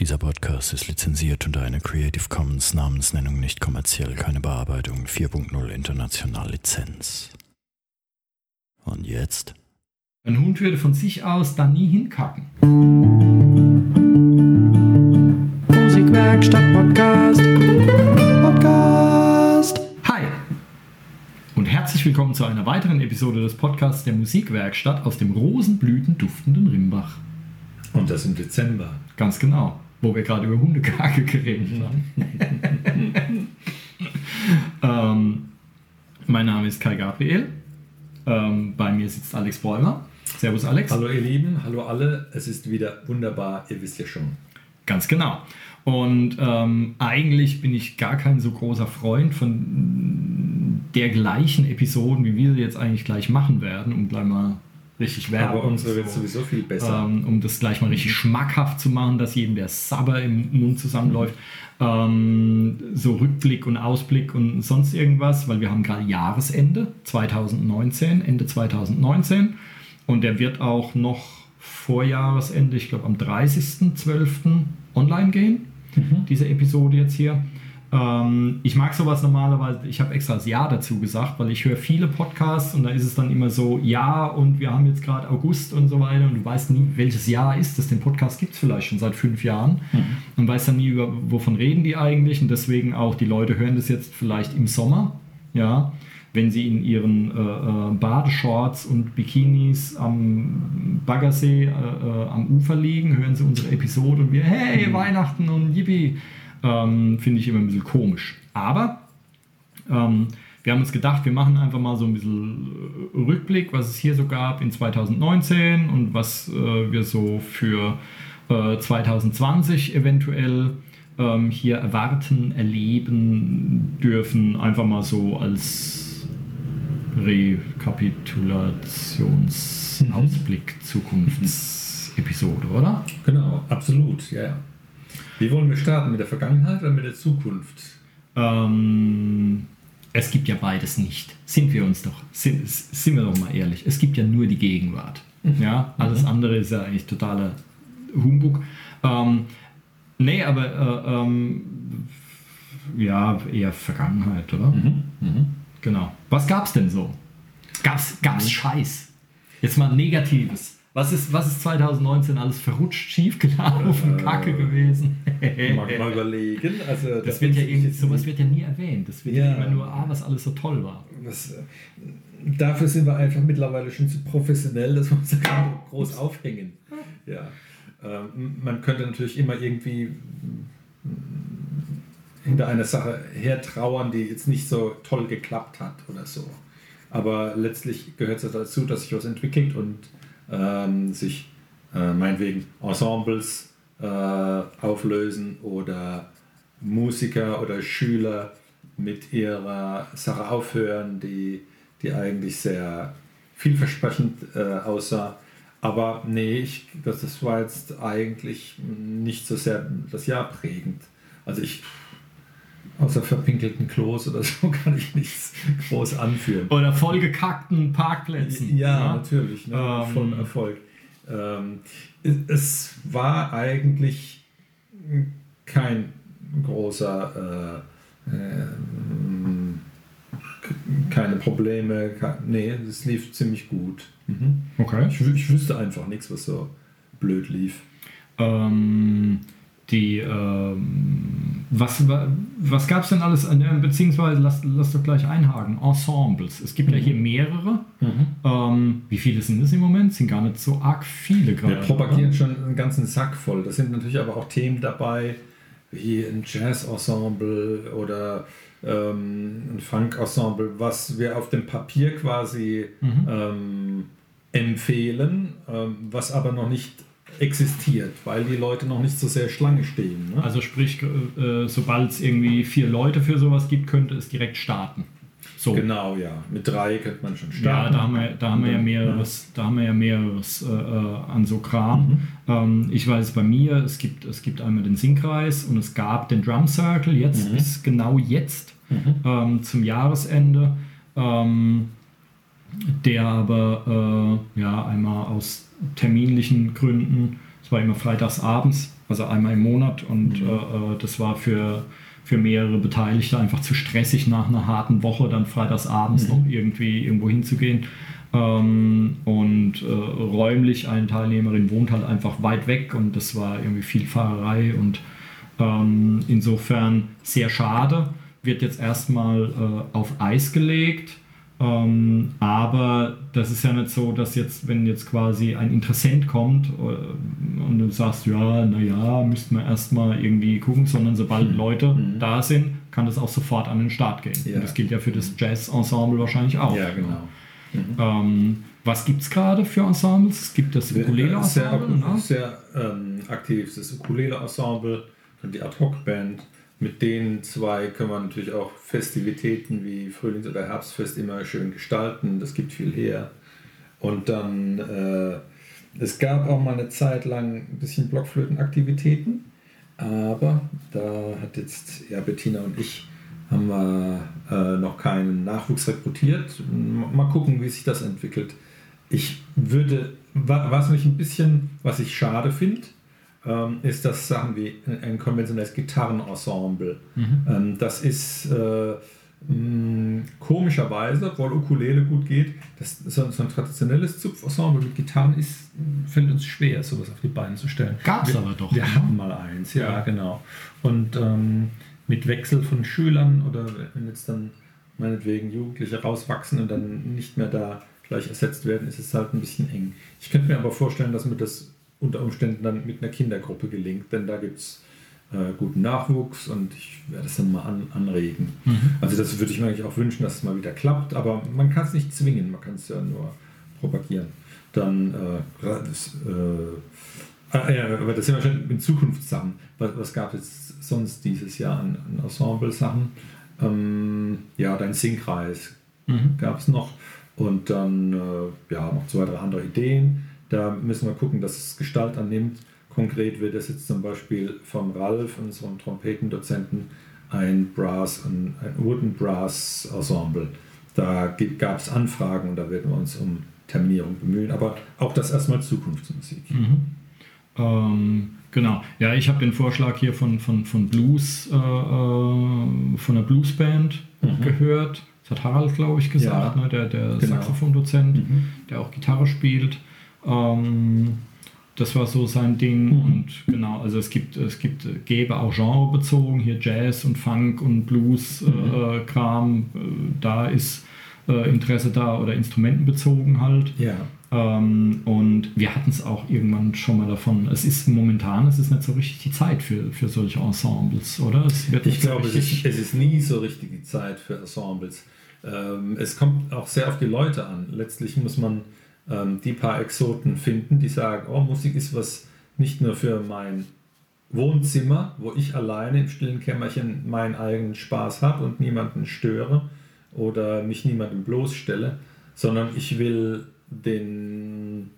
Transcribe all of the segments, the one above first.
Dieser Podcast ist lizenziert unter einer Creative Commons Namensnennung nicht kommerziell, keine Bearbeitung 4.0 international Lizenz. Und jetzt? Ein Hund würde von sich aus da nie hinkacken. Musikwerkstatt Podcast. Podcast. Hi! Und herzlich willkommen zu einer weiteren Episode des Podcasts der Musikwerkstatt aus dem rosenblüten duftenden Rimbach. Und das im Dezember. Ganz genau, wo wir gerade über Hundekacke geredet haben. ähm, mein Name ist Kai Gabriel. Ähm, bei mir sitzt Alex Bäumer. Servus Alex. Hallo ihr Lieben, hallo alle. Es ist wieder wunderbar, ihr wisst ja schon. Ganz genau. Und ähm, eigentlich bin ich gar kein so großer Freund von der gleichen Episoden, wie wir sie jetzt eigentlich gleich machen werden, um gleich mal richtig Werbung. Aber unsere wird so, sowieso viel besser. ähm, um das gleich mal richtig schmackhaft zu machen, dass jedem der Sabber im Mund zusammenläuft. Ähm, so Rückblick und Ausblick und sonst irgendwas, weil wir haben gerade Jahresende 2019, Ende 2019 und der wird auch noch vor Jahresende, ich glaube am 30.12. online gehen, diese Episode jetzt hier. Ähm, ich mag sowas normalerweise, ich habe extra das Ja dazu gesagt, weil ich höre viele Podcasts und da ist es dann immer so, ja und wir haben jetzt gerade August und so weiter und du weißt nie, welches Jahr ist das. Den Podcast gibt es vielleicht schon seit fünf Jahren und weißt dann nie, über, wovon reden die eigentlich und deswegen auch, die Leute hören das jetzt vielleicht im Sommer, ja, wenn sie in ihren äh, äh, Badeshorts und Bikinis am Baggersee äh, äh, am Ufer liegen, hören sie unsere Episode und wir, hey, Weihnachten und yippie, ähm, finde ich immer ein bisschen komisch. Aber ähm, wir haben uns gedacht, wir machen einfach mal so ein bisschen äh, Rückblick, was es hier so gab in 2019 und was äh, wir so für äh, 2020 eventuell ähm, hier erwarten, erleben dürfen. Einfach mal so als Rekapitulationsausblick, Zukunftsepisode, oder? Genau, absolut, ja, ja. Wie wollen wir starten? Mit der Vergangenheit oder mit der Zukunft? Ähm, es gibt ja beides nicht. Sind wir uns doch, sind, sind wir doch mal ehrlich. Es gibt ja nur die Gegenwart. Ja, alles andere ist ja eigentlich totaler Humbug. Ähm, nee, aber äh, ähm, ja, eher Vergangenheit, oder? Genau. Was gab's denn so? Gab's, gab's Scheiß? Jetzt mal Negatives. Was ist, was ist 2019 alles verrutscht, schief gelaufen, kacke gewesen? Mag mal überlegen. Also, Das da wird ja irgendwie, sowas wird ja nie erwähnt. Das wird ja, Ja. immer nur, ah, was alles so toll war. Das, äh, dafür sind wir einfach mittlerweile schon zu professionell, dass wir uns da groß aufhängen. Ja. Ähm, man könnte natürlich immer irgendwie mm, hinter einer Sache hertrauern, die jetzt nicht so toll geklappt hat oder so. Aber letztlich gehört es dazu, dass sich was entwickelt und ähm, sich äh, meinetwegen Ensembles äh, auflösen oder Musiker oder Schüler mit ihrer Sache aufhören, die, die eigentlich sehr vielversprechend äh, aussah. Aber nee, ich, das, das war jetzt eigentlich nicht so sehr das Jahr prägend. Also ich, außer verpinkelten Klos oder so, kann ich nichts groß anführen. Oder vollgekackten Parkplätzen. Ja, natürlich, ne? Ähm, von Erfolg. Ähm, es, war eigentlich kein großer, äh, k- keine Probleme, nee, es lief ziemlich gut. Mhm. Okay. Ich, ich wüsste einfach nichts, was so blöd lief. Ähm, die, ähm, was, wa- was gab es denn alles, der- beziehungsweise lass, lass doch gleich einhaken, Ensembles. Es gibt ja hier mehrere. Ähm, wie viele sind es im Moment? Sind gar nicht so arg viele gerade. Wir propagieren schon einen ganzen Sack voll. Da sind natürlich aber auch Themen dabei, wie ein Jazz-Ensemble oder ähm, ein Funk-Ensemble, was wir auf dem Papier quasi ähm, empfehlen, ähm, was aber noch nicht existiert, weil die Leute noch nicht so sehr Schlange stehen. Ne? Also sprich, äh, sobald es irgendwie vier Leute für sowas gibt, könnte es direkt starten. So. genau, ja. Mit drei könnte man schon Ja, starten. da haben wir, da haben wir ja mehreres, da haben wir ja mehreres äh, äh, an so Kram. Ähm, ich weiß bei mir, es gibt, es gibt einmal den Singkreis und es gab den Drum Circle, jetzt bis genau jetzt ähm, zum Jahresende, ähm, der aber äh, ja einmal aus terminlichen Gründen Es war immer freitags abends, also einmal im Monat und Mhm. äh, äh, das war für, für mehrere Beteiligte einfach zu stressig nach einer harten Woche, dann freitags abends Mhm. noch irgendwie irgendwo hinzugehen. Ähm, und äh, räumlich eine Teilnehmerin wohnt halt einfach weit weg und das war irgendwie viel Fahrerei und ähm, insofern sehr schade. Wird jetzt erstmal äh, auf Eis gelegt. Ähm, aber das ist ja nicht so, dass jetzt, wenn jetzt quasi ein Interessent kommt äh, und du sagst, ja, naja, müssten wir erstmal irgendwie gucken, sondern sobald Leute Mhm. da sind, kann das auch sofort an den Start gehen. Ja. Und das gilt ja für das Jazz-Ensemble wahrscheinlich auch. Ja, genau. Ähm, was gibt es gerade für Ensembles? Es gibt das Sehr, Ukulele-Ensemble. ne? sehr ähm, aktiv das Ukulele-Ensemble und die Ad-Hoc-Band. Mit den zwei können wir natürlich auch Festivitäten wie Frühlings- oder Herbstfest immer schön gestalten. Das gibt viel her. Und dann, äh, es gab auch mal eine Zeit lang ein bisschen Blockflötenaktivitäten. Aber da hat jetzt ja, Bettina und ich haben wir äh, noch keinen Nachwuchs rekrutiert. Mal gucken, wie sich das entwickelt. Ich würde, wa- was mich ein bisschen, was ich schade finde, ähm, ist das Sachen wie ein, ein konventionelles Gitarrenensemble. Ähm, das ist äh, mh, komischerweise, obwohl Ukulele gut geht, das, so, so ein traditionelles Zupfensemble mit Gitarren ist, fällt uns schwer, sowas auf die Beine zu stellen. Gab's Wir- aber doch, Wir ne? hatten mal eins, ja, Ja. genau. Und ähm, mit Wechsel von Schülern oder wenn jetzt dann meinetwegen Jugendliche rauswachsen und dann nicht mehr da gleich ersetzt werden, ist es halt ein bisschen eng. Ich könnte mir aber vorstellen, dass mir das unter Umständen dann mit einer Kindergruppe gelingt, denn da gibt es äh, guten Nachwuchs und ich werde es dann mal an, anregen. Also das würde ich mir eigentlich auch wünschen, dass es mal wieder klappt, aber man kann es nicht zwingen, man kann es ja nur propagieren. Dann äh, das, äh, ah, ja, aber das sind wir schon in Zukunftssachen. Was, was gab es sonst dieses Jahr an, an Ensemble-Sachen? Ähm, ja, dein Singkreis Mhm. gab es noch. Und dann äh, ja, noch zwei, drei andere Ideen. Da müssen wir gucken, dass es Gestalt annimmt. Konkret wird es jetzt zum Beispiel von Ralf, unserem Trompetendozenten, ein Brass, ein, ein Wooden Brass Ensemble. Da gab es Anfragen und da werden wir uns um Terminierung bemühen. Aber auch das erstmal Zukunftsmusik. Mhm. Ähm, genau. Ja, ich habe den Vorschlag hier von, von, von Blues, äh, äh, von der Bluesband Mhm. gehört. Das hat Harald, glaube ich, gesagt, Ja. ne? der, der Genau. Saxophondozent, Mhm. der auch Gitarre spielt. Ähm, das war so sein Ding. Mhm. Und genau, also es gibt, es gibt, äh, gäbe auch genrebezogen, hier Jazz und Funk und Blues Mhm. äh, äh, Kram. Äh, da ist äh, Interesse da oder instrumentenbezogen halt. Ja. Ähm, und wir hatten es auch irgendwann schon mal davon. Es ist momentan, es ist nicht so richtig die Zeit für, für solche Ensembles, oder? Es wird Ich nicht so glaube, es ist, es ist nie so richtig die Zeit für Ensembles. Ähm, es kommt auch sehr auf die Leute an. Letztlich muss man ähm, die paar Exoten finden, die sagen, oh, Musik ist was nicht nur für mein Wohnzimmer, wo ich alleine im stillen Kämmerchen meinen eigenen Spaß habe und niemanden störe oder mich niemandem bloßstelle, sondern ich will den,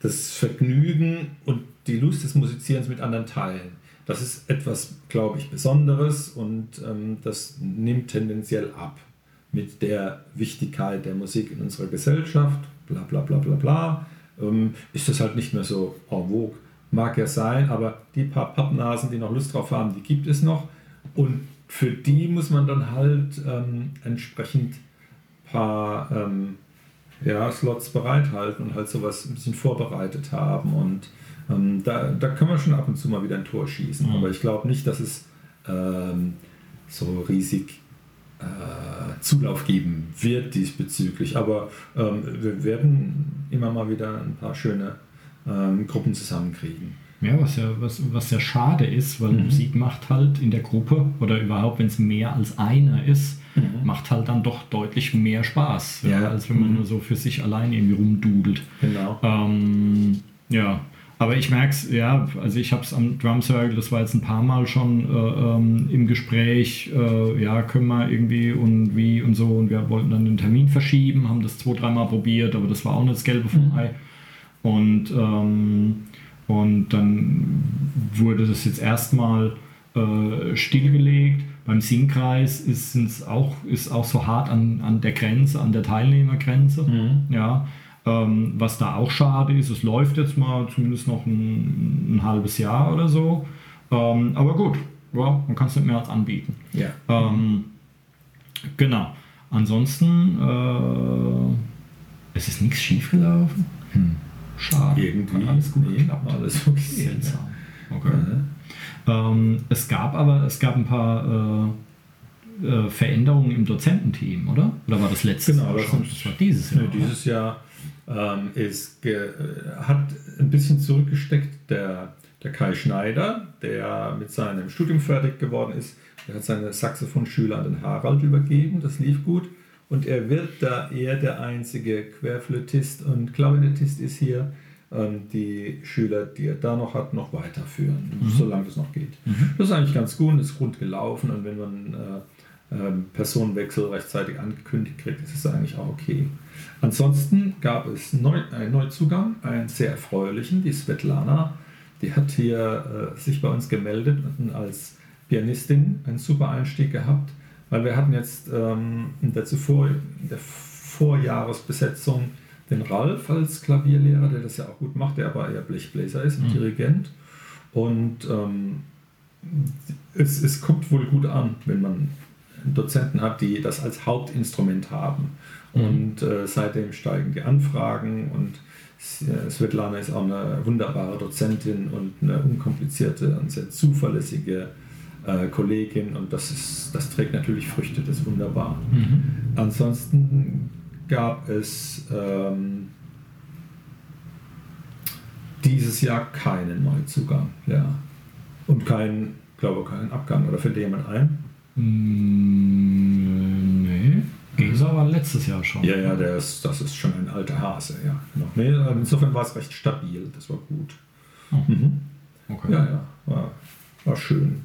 das Vergnügen und die Lust des Musizierens mit anderen teilen. Das ist etwas, glaube ich, Besonderes und ähm, das nimmt tendenziell ab mit der Wichtigkeit der Musik in unserer Gesellschaft, bla bla bla bla bla, ähm, ist das halt nicht mehr so en vogue. Mag ja sein, aber die paar Pappnasen, die noch Lust drauf haben, die gibt es noch. Und für die muss man dann halt ähm, entsprechend paar ähm, ja, Slots bereithalten und halt sowas ein bisschen vorbereitet haben. Und ähm, da, da können wir schon ab und zu mal wieder ein Tor schießen. Mhm. Aber ich glaube nicht, dass es ähm, so riesig Zulauf geben wird diesbezüglich. Aber ähm, wir werden immer mal wieder ein paar schöne ähm, Gruppen zusammenkriegen. Ja, was ja, was, was ja schade ist, weil Mhm. Musik macht halt in der Gruppe oder überhaupt, wenn es mehr als einer ist, Mhm. macht halt dann doch deutlich mehr Spaß, ja, Ja. als wenn man Mhm. nur so für sich allein irgendwie rumdudelt. Genau. Ähm, ja, aber ich merke es, ja, also ich habe es am Drum Circle, das war jetzt ein paar Mal schon äh, ähm, im Gespräch, äh, ja, können wir irgendwie und wie und so und wir wollten dann den Termin verschieben, haben das zwei, dreimal probiert, aber das war auch nicht das Gelbe vom Mhm. Ei. Und, ähm, und dann wurde das jetzt erstmal äh, stillgelegt. Beim Singkreis ist es auch, ist auch so hart an, an der Grenze, an der Teilnehmergrenze. Mhm. Ja, Ähm, was da auch schade ist, es läuft jetzt mal zumindest noch ein, ein halbes Jahr oder so. Ähm, aber gut, ja, man kann es nicht mehr als anbieten. Ja. Ähm, genau. Ansonsten äh, es ist nichts schiefgelaufen. Hm. Schade. Irgendwie. Hat alles gut Nee, geklappt. alles okay. Okay. Ja. Ähm, es gab aber es gab ein paar äh, äh, Veränderungen im Dozententeam, oder? Oder war das letztes Genau, Jahr das schon? sind- Das war dieses Jahr. Nö, dieses Jahr ähm, ist äh, hat ein bisschen zurückgesteckt der, der Kai Schneider, der mit seinem Studium fertig geworden ist. Der hat seine Saxophonschüler an den Harald übergeben, das lief gut. Und er wird da eher der einzige Querflötist und Klarinettist ist hier. ähm, Die Schüler, die er da noch hat, noch weiterführen, solange es noch geht. Das ist eigentlich ganz gut, ist rund gelaufen und wenn man äh, Personenwechsel rechtzeitig angekündigt kriegt, ist es eigentlich auch okay. Ansonsten gab es neu, einen Neuzugang, einen sehr erfreulichen, die Svetlana. Die hat hier äh, sich bei uns gemeldet und als Pianistin einen super Einstieg gehabt, weil wir hatten jetzt ähm, in, der zuvor, in der Vorjahresbesetzung den Ralf als Klavierlehrer, der das ja auch gut macht, der aber eher Blechbläser ist und Mhm. Dirigent. Und ähm, es, es kommt wohl gut an, wenn man Dozenten hat, die das als Hauptinstrument haben. Mhm. Und äh, seitdem steigen die Anfragen und äh, Svetlana ist auch eine wunderbare Dozentin und eine unkomplizierte und sehr zuverlässige äh, Kollegin und das, ist, das trägt natürlich Früchte, das ist wunderbar. Mhm. Ansonsten gab es ähm, dieses Jahr keinen Neuzugang, ja. Und keinen, glaube keinen Abgang. Oder fällt dir jemand ein? Mm, nee. Gesa war letztes Jahr schon. Ja, ja, der ist, das ist schon ein alter Hase, ja. Genau. Nee, aber insofern war es recht stabil, das war gut. Oh. Mhm. Okay. Ja, ja, war, war schön.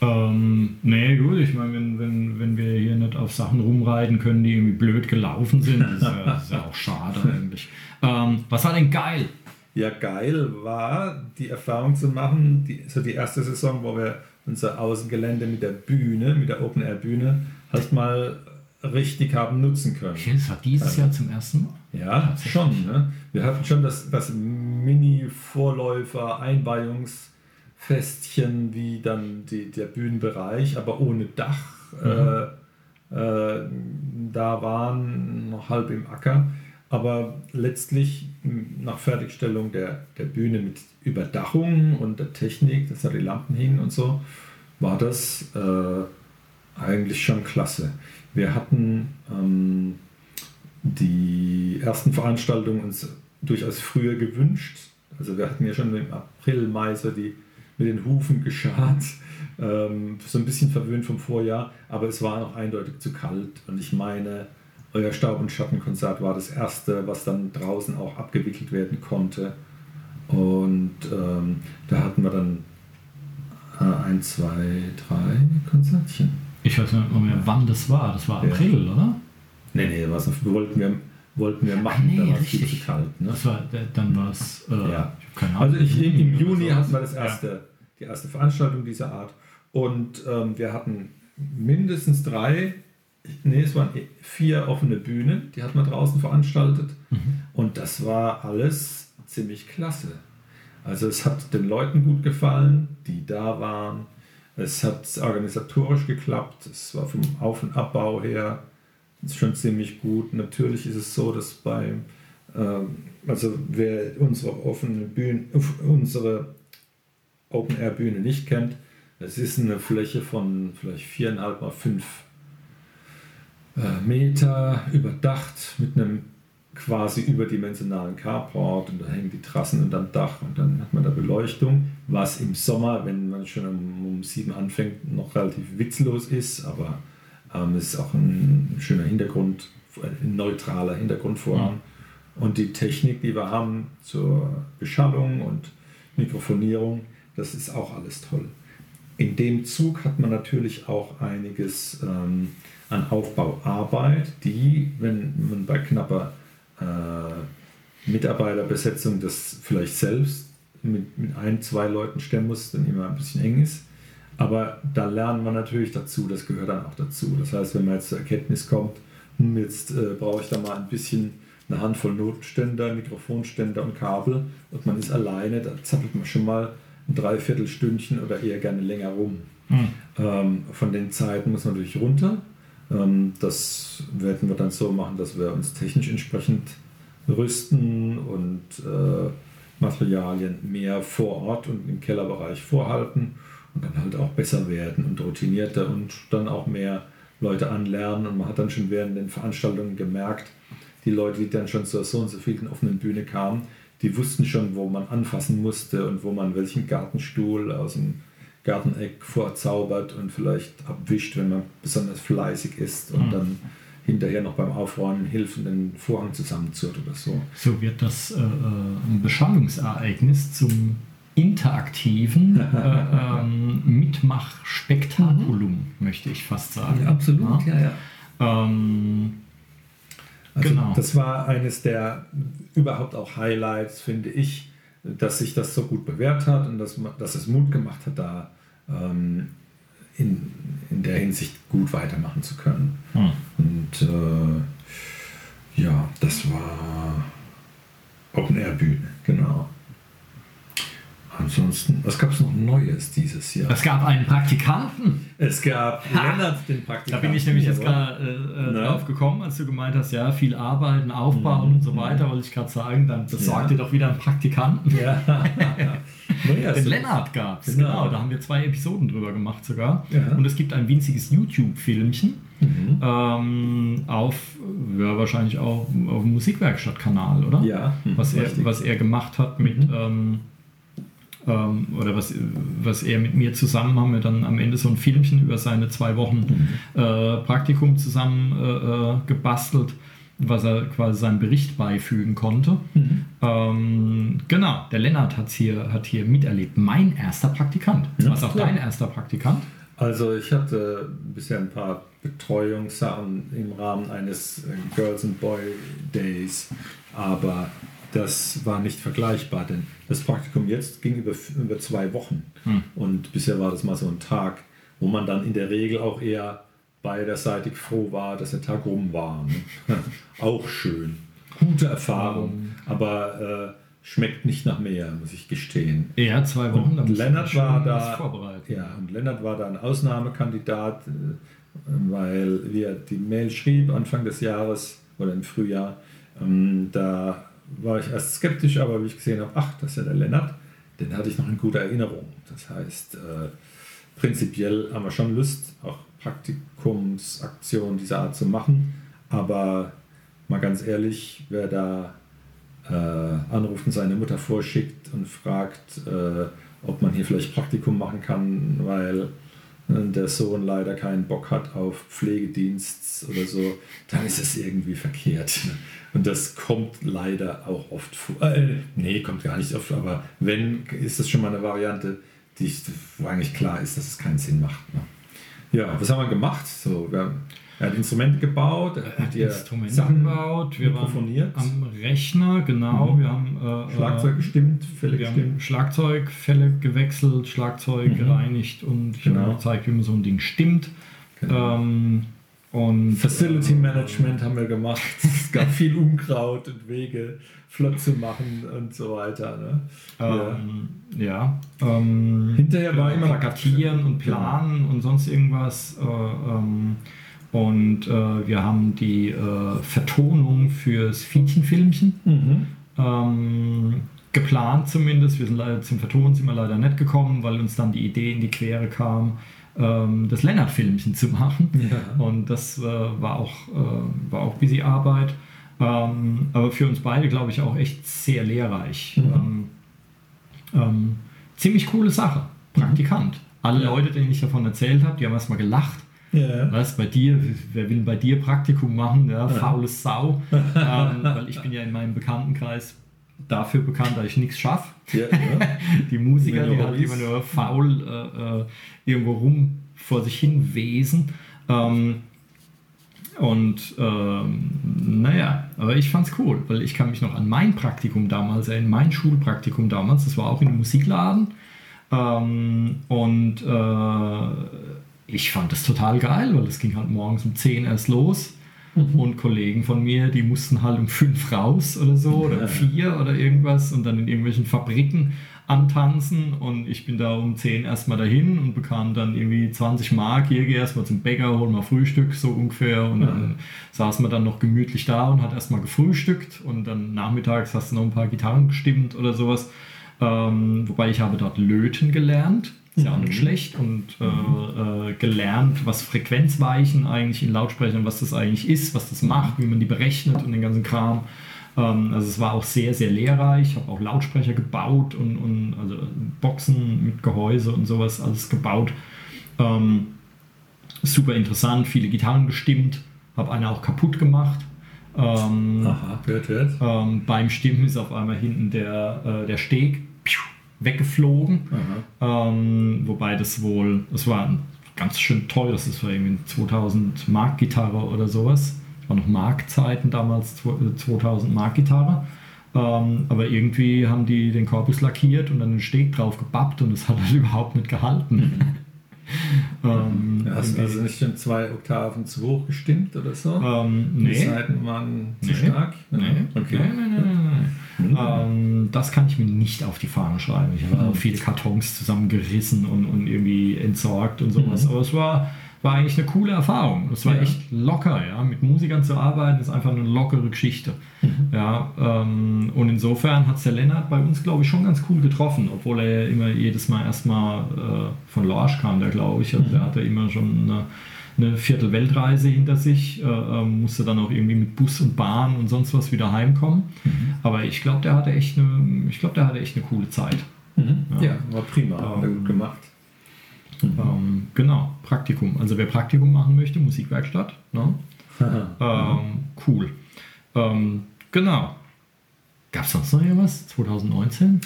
Ähm, nee, gut, ich meine, wenn, wenn, wenn wir hier nicht auf Sachen rumreiten können, die irgendwie blöd gelaufen sind, ist ja, das ist ja auch schade eigentlich. Ähm, was war denn geil? Ja, geil war die Erfahrung zu machen, die, so die erste Saison, wo wir unser Außengelände mit der Bühne, mit der Open-Air-Bühne, halt mal richtig haben nutzen können. Das war dieses Jahr zum ersten Mal. Ja, schon. Ne? Wir hatten schon das, das Mini-Vorläufer, Einweihungsfestchen, wie dann die, der Bühnenbereich, aber ohne Dach. Äh, äh, da waren noch halb im Acker. Aber letztlich nach Fertigstellung der, der Bühne mit Überdachung und der Technik, dass da die Lampen hingen und so, war das äh, eigentlich schon klasse. Wir hatten ähm, die ersten Veranstaltungen uns durchaus früher gewünscht. Also wir hatten ja schon im April, Mai so die mit den Hufen geschart, ähm, so ein bisschen verwöhnt vom Vorjahr, aber es war noch eindeutig zu kalt und ich meine, euer Staub- und Schattenkonzert war das erste, was dann draußen auch abgewickelt werden konnte. Und ähm, da hatten wir dann äh, ein, zwei, drei Konzertchen. Ich weiß nicht mehr, wann das war. Das war Ja. April, oder? Nee, nee, was wollten wir, wollten wir machen, nee, da war es viel zu kalt. Ne? Das war, dann war es. Äh, Ja. ich keine Ahnung. Also ich, im, Juni hatten wir das erste, die erste Veranstaltung dieser Art und ähm, wir hatten mindestens drei, nee, es waren vier offene Bühnen, die hatten wir draußen veranstaltet Mhm. und das war alles ziemlich klasse. Also es hat den Leuten gut gefallen, die da waren. Es hat organisatorisch geklappt. Es war vom Auf- und Abbau her schon ziemlich gut. Natürlich ist es so, dass beim ähm, also wer unsere offene Bühne, unsere Open Air Bühne nicht kennt, es ist eine Fläche von vielleicht viereinhalb mal fünf Meter überdacht mit einem quasi überdimensionalen Carport und da hängen die Trassen unterm Dach und dann hat man da Beleuchtung, was im Sommer, wenn man schon um, sieben anfängt, noch relativ witzlos ist, aber ähm, es ist auch ein schöner Hintergrund, ein neutraler Hintergrundvorhang. Und die Technik, die wir haben zur Beschallung und Mikrofonierung, das ist auch alles toll. In dem Zug hat man natürlich auch einiges ähm, an Aufbauarbeit, die, wenn man bei knapper äh, Mitarbeiterbesetzung das vielleicht selbst mit, mit ein, zwei Leuten stemmen muss, dann immer ein bisschen eng ist. Aber da lernen wir natürlich dazu, das gehört dann auch dazu. Das heißt, wenn man jetzt zur Erkenntnis kommt, hm, jetzt äh, brauche ich da mal ein bisschen eine Handvoll Notenständer, Mikrofonständer und Kabel und man ist alleine, da zappelt man schon mal ein Dreiviertelstündchen oder eher gerne länger rum. Mhm. Ähm, von den Zeiten muss man natürlich runter. Ähm, das werden wir dann so machen, dass wir uns technisch entsprechend rüsten und äh, Materialien mehr vor Ort und im Kellerbereich vorhalten und dann halt auch besser werden und routinierter und dann auch mehr Leute anlernen. Und man hat dann schon während den Veranstaltungen gemerkt, die Leute, die dann schon zur so und so vielen offenen Bühne kamen, die wussten schon, wo man anfassen musste und wo man welchen Gartenstuhl aus dem Garteneck vorzaubert und vielleicht abwischt, wenn man besonders fleißig ist und mhm. dann hinterher noch beim Aufräumen hilft und den Vorhang zusammenzurrt oder so. So wird das äh, äh ein Beschallungsereignis zum interaktiven äh, ähm, Mitmachspektakulum, mhm. möchte ich fast sagen. Ja, absolut, ja, ja. ja. Ähm, also genau. Das war eines der überhaupt auch Highlights, finde ich, dass sich das so gut bewährt hat und dass, dass es Mut gemacht hat, da ähm, in, in der Hinsicht gut weitermachen zu können. Hm. Und äh, ja, das war Open Air Bühne, genau. Ansonsten, was gab es noch Neues dieses Jahr? Es gab einen Praktikanten. Es gab ha, Lennart, den Praktikanten. Da bin ich nämlich jetzt gerade äh, äh ne? drauf gekommen, als du gemeint hast, ja, viel arbeiten, aufbauen mhm. und so weiter, wollte ich gerade sagen, dann besorgt ja. dir doch wieder einen Praktikanten. Ja. naja, den Lennart gab es, genau. genau. Da haben wir zwei Episoden drüber gemacht sogar. Ja. Und es gibt ein winziges YouTube-Filmchen mhm. ähm, auf, ja, wahrscheinlich auch auf dem Musikwerkstatt-Kanal, oder? Ja. Was, er, was er gemacht hat mit. Mhm. Ähm, ähm, oder was, was er mit mir zusammen haben wir dann am Ende so ein Filmchen über seine zwei Wochen mhm. äh, Praktikum zusammen äh, äh, gebastelt, was er quasi seinem Bericht beifügen konnte. Mhm. Ähm, genau, der Lennart hat's hier, hat hier miterlebt. Mein erster Praktikant. Ja, was auch klar. dein erster Praktikant? Also ich hatte bisher ein paar Betreuungssachen im Rahmen eines Girls and Boy Days, aber das war nicht vergleichbar, denn das Praktikum jetzt ging über, über zwei Wochen. Hm. Und bisher war das mal so ein Tag, wo man dann in der Regel auch eher beiderseitig froh war, dass der Tag rum war. Ne? auch schön. Gute Erfahrung, um. aber äh, schmeckt nicht nach mehr, muss ich gestehen. Ja, zwei Wochen. Und Lennart war da. Ja, und Lennart war da ein Ausnahmekandidat, äh, weil wir die Mail schrieb Anfang des Jahres oder im Frühjahr. Ähm, da war ich erst skeptisch, aber wie ich gesehen habe, ach, das ist ja der Lennart, den hatte ich noch in guter Erinnerung. Das heißt, äh, prinzipiell haben wir schon Lust, auch Praktikumsaktionen dieser Art zu machen, aber mal ganz ehrlich, wer da äh, anruft und seine Mutter vorschickt und fragt, äh, ob man hier vielleicht Praktikum machen kann, weil der Sohn leider keinen Bock hat auf Pflegedienst oder so, dann ist es irgendwie verkehrt. Und das kommt leider auch oft vor. Äh, nee, kommt gar nicht oft, aber wenn, ist das schon mal eine Variante, die wo eigentlich klar ist, dass es keinen Sinn macht. Ne? Ja, was haben wir gemacht? So, wir haben er hat Instrumente gebaut, er hat Instrumente Sachen gebaut, wir waren am Rechner, genau. Mhm. Wir haben äh, Schlagzeug gestimmt, Fälle wir gestimmt. Haben Schlagzeugfälle gewechselt, Schlagzeug mhm. gereinigt und ich genau. habe gezeigt, wie man so ein Ding stimmt. Genau. Ähm, und, Facility Management haben wir gemacht. es gab viel Unkraut und Wege flott zu machen und so weiter. Ne? Ähm, ja. ja ähm, Hinterher war immer Plakatieren und Planen genau. und sonst irgendwas. Äh, ähm, und äh, wir haben die äh, Vertonung fürs Fietchenfilmchen mhm. ähm, geplant zumindest. Wir sind leider zum Vertonen sind wir leider nicht gekommen, weil uns dann die Idee in die Quere kam, ähm, das Lennart-Filmchen zu machen. Ja. Und das äh, war, auch, äh, war auch busy Arbeit. Ähm, aber für uns beide, glaube ich, auch echt sehr lehrreich. Mhm. Ähm, ähm, ziemlich coole Sache. Praktikant. Alle ja. Leute, denen ich davon erzählt habe, die haben erstmal gelacht ja. Was bei dir, wer will bei dir Praktikum machen? Ja, faules Sau. ähm, weil ich bin ja in meinem Bekanntenkreis dafür bekannt, dass ich nichts schaffe. Ja, ja. die Musiker, die halt immer nur faul äh, äh, irgendwo rum vor sich hin wesen. Ähm, und ähm, naja, aber ich fand's cool, weil ich kann mich noch an mein Praktikum damals erinnern, mein Schulpraktikum damals, das war auch in einem Musikladen. Ähm, und äh, ich fand das total geil, weil es ging halt morgens um 10 erst los. Und Kollegen von mir, die mussten halt um fünf raus oder so oder um vier oder irgendwas und dann in irgendwelchen Fabriken antanzen. Und ich bin da um 10 erstmal dahin und bekam dann irgendwie 20 Mark, hier geh erstmal zum Bäcker, hol mal Frühstück so ungefähr. Und dann saß man dann noch gemütlich da und hat erstmal gefrühstückt. Und dann nachmittags hast du noch ein paar Gitarren gestimmt oder sowas. Ähm, wobei ich habe dort Löten gelernt, ist ja auch nicht mhm. schlecht und äh, äh, gelernt, was Frequenzweichen eigentlich in Lautsprechern, was das eigentlich ist, was das macht, wie man die berechnet und den ganzen Kram. Ähm, also es war auch sehr, sehr lehrreich. Ich habe auch Lautsprecher gebaut und, und also Boxen mit Gehäuse und sowas alles gebaut. Ähm, super interessant, viele Gitarren gestimmt, habe eine auch kaputt gemacht. Ähm, Aha, hört, hört. Ähm, beim Stimmen ist auf einmal hinten der, äh, der Steg piu, weggeflogen. Ähm, wobei das wohl, das war ganz schön teuer, das war irgendwie 2000 Mark Gitarre oder sowas war noch Markzeiten damals, 2000 Mark Gitarre. Ähm, aber irgendwie haben die den Korpus lackiert und dann den Steg drauf gebappt und es hat halt überhaupt nicht gehalten. ähm, ja, hast du also nicht in zwei Oktaven zu hoch gestimmt oder so? Ähm, nee. Die Seiten waren zu nee. stark? Nee. Okay. Nee, nee, nee, mhm. ähm, das kann ich mir nicht auf die Fahne schreiben. Ich habe mhm. auch viele Kartons zusammengerissen und, und irgendwie entsorgt und sowas. Mhm. Aber es war war eigentlich eine coole Erfahrung. Es war ja. echt locker, ja. Mit Musikern zu arbeiten ist einfach eine lockere Geschichte. Mhm. Ja, ähm, und insofern hat es der Lennart bei uns, glaube ich, schon ganz cool getroffen, obwohl er ja immer jedes Mal erstmal äh, von Lorsch kam, der glaube ich. Also mhm. Der hatte immer schon eine, eine Viertelweltreise hinter sich, äh, äh, musste dann auch irgendwie mit Bus und Bahn und sonst was wieder heimkommen. Mhm. Aber ich glaube, der hatte echt eine, ich glaube, der hatte echt eine coole Zeit. Mhm. Ja. ja, war prima, ähm, hat er gut gemacht. Mhm. Ähm, genau, Praktikum. Also wer Praktikum machen möchte, Musikwerkstatt. Ne? ähm, cool. Ähm, genau. Gab es sonst noch irgendwas? 2019?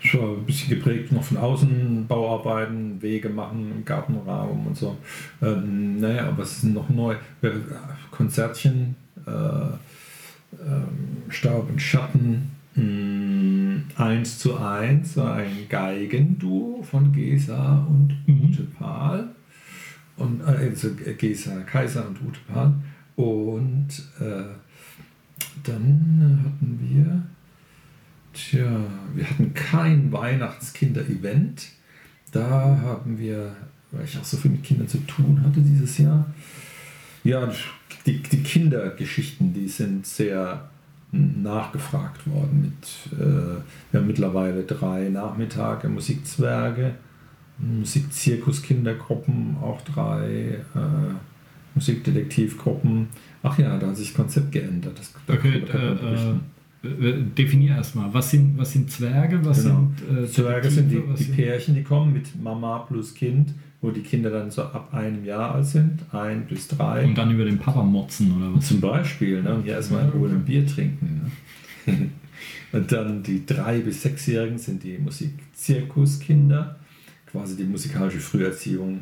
Schon ein bisschen geprägt noch von außen, Bauarbeiten, Wege machen im Gartenraum und so. Ähm, naja, aber es sind noch neu. Konzertchen, äh, äh, Staub und Schatten. Mh, hm, 1 zu 1 ein Geigenduo von Gesa und mhm. Ute Pahl. Und, äh, also Gesa Kaiser und Ute Pahl. Und äh, dann hatten wir, tja, wir hatten kein Weihnachtskinder-Event. Da haben wir, weil ich auch so viel mit Kindern zu tun hatte dieses Jahr, ja, die, die Kindergeschichten, die sind sehr nachgefragt worden. Mit, äh, wir haben mittlerweile drei Nachmittage Musikzwerge, Musikzirkus-Kindergruppen, auch drei äh, Musikdetektivgruppen. Ach ja, da hat sich das Konzept geändert. Das, okay, äh, äh, definier erstmal, was sind, was sind Zwerge? Was genau. sind, äh, Zwerge sind die, die Pärchen, die kommen mit Mama plus Kind wo die Kinder dann so ab einem Jahr alt sind, ein bis drei. Und dann über den Papa motzen oder was? Zum Beispiel, ne? und hier erstmal in Ruhe ein Bier trinken. Ne? und dann die drei bis sechsjährigen sind die Musikzirkuskinder, quasi die musikalische Früherziehung,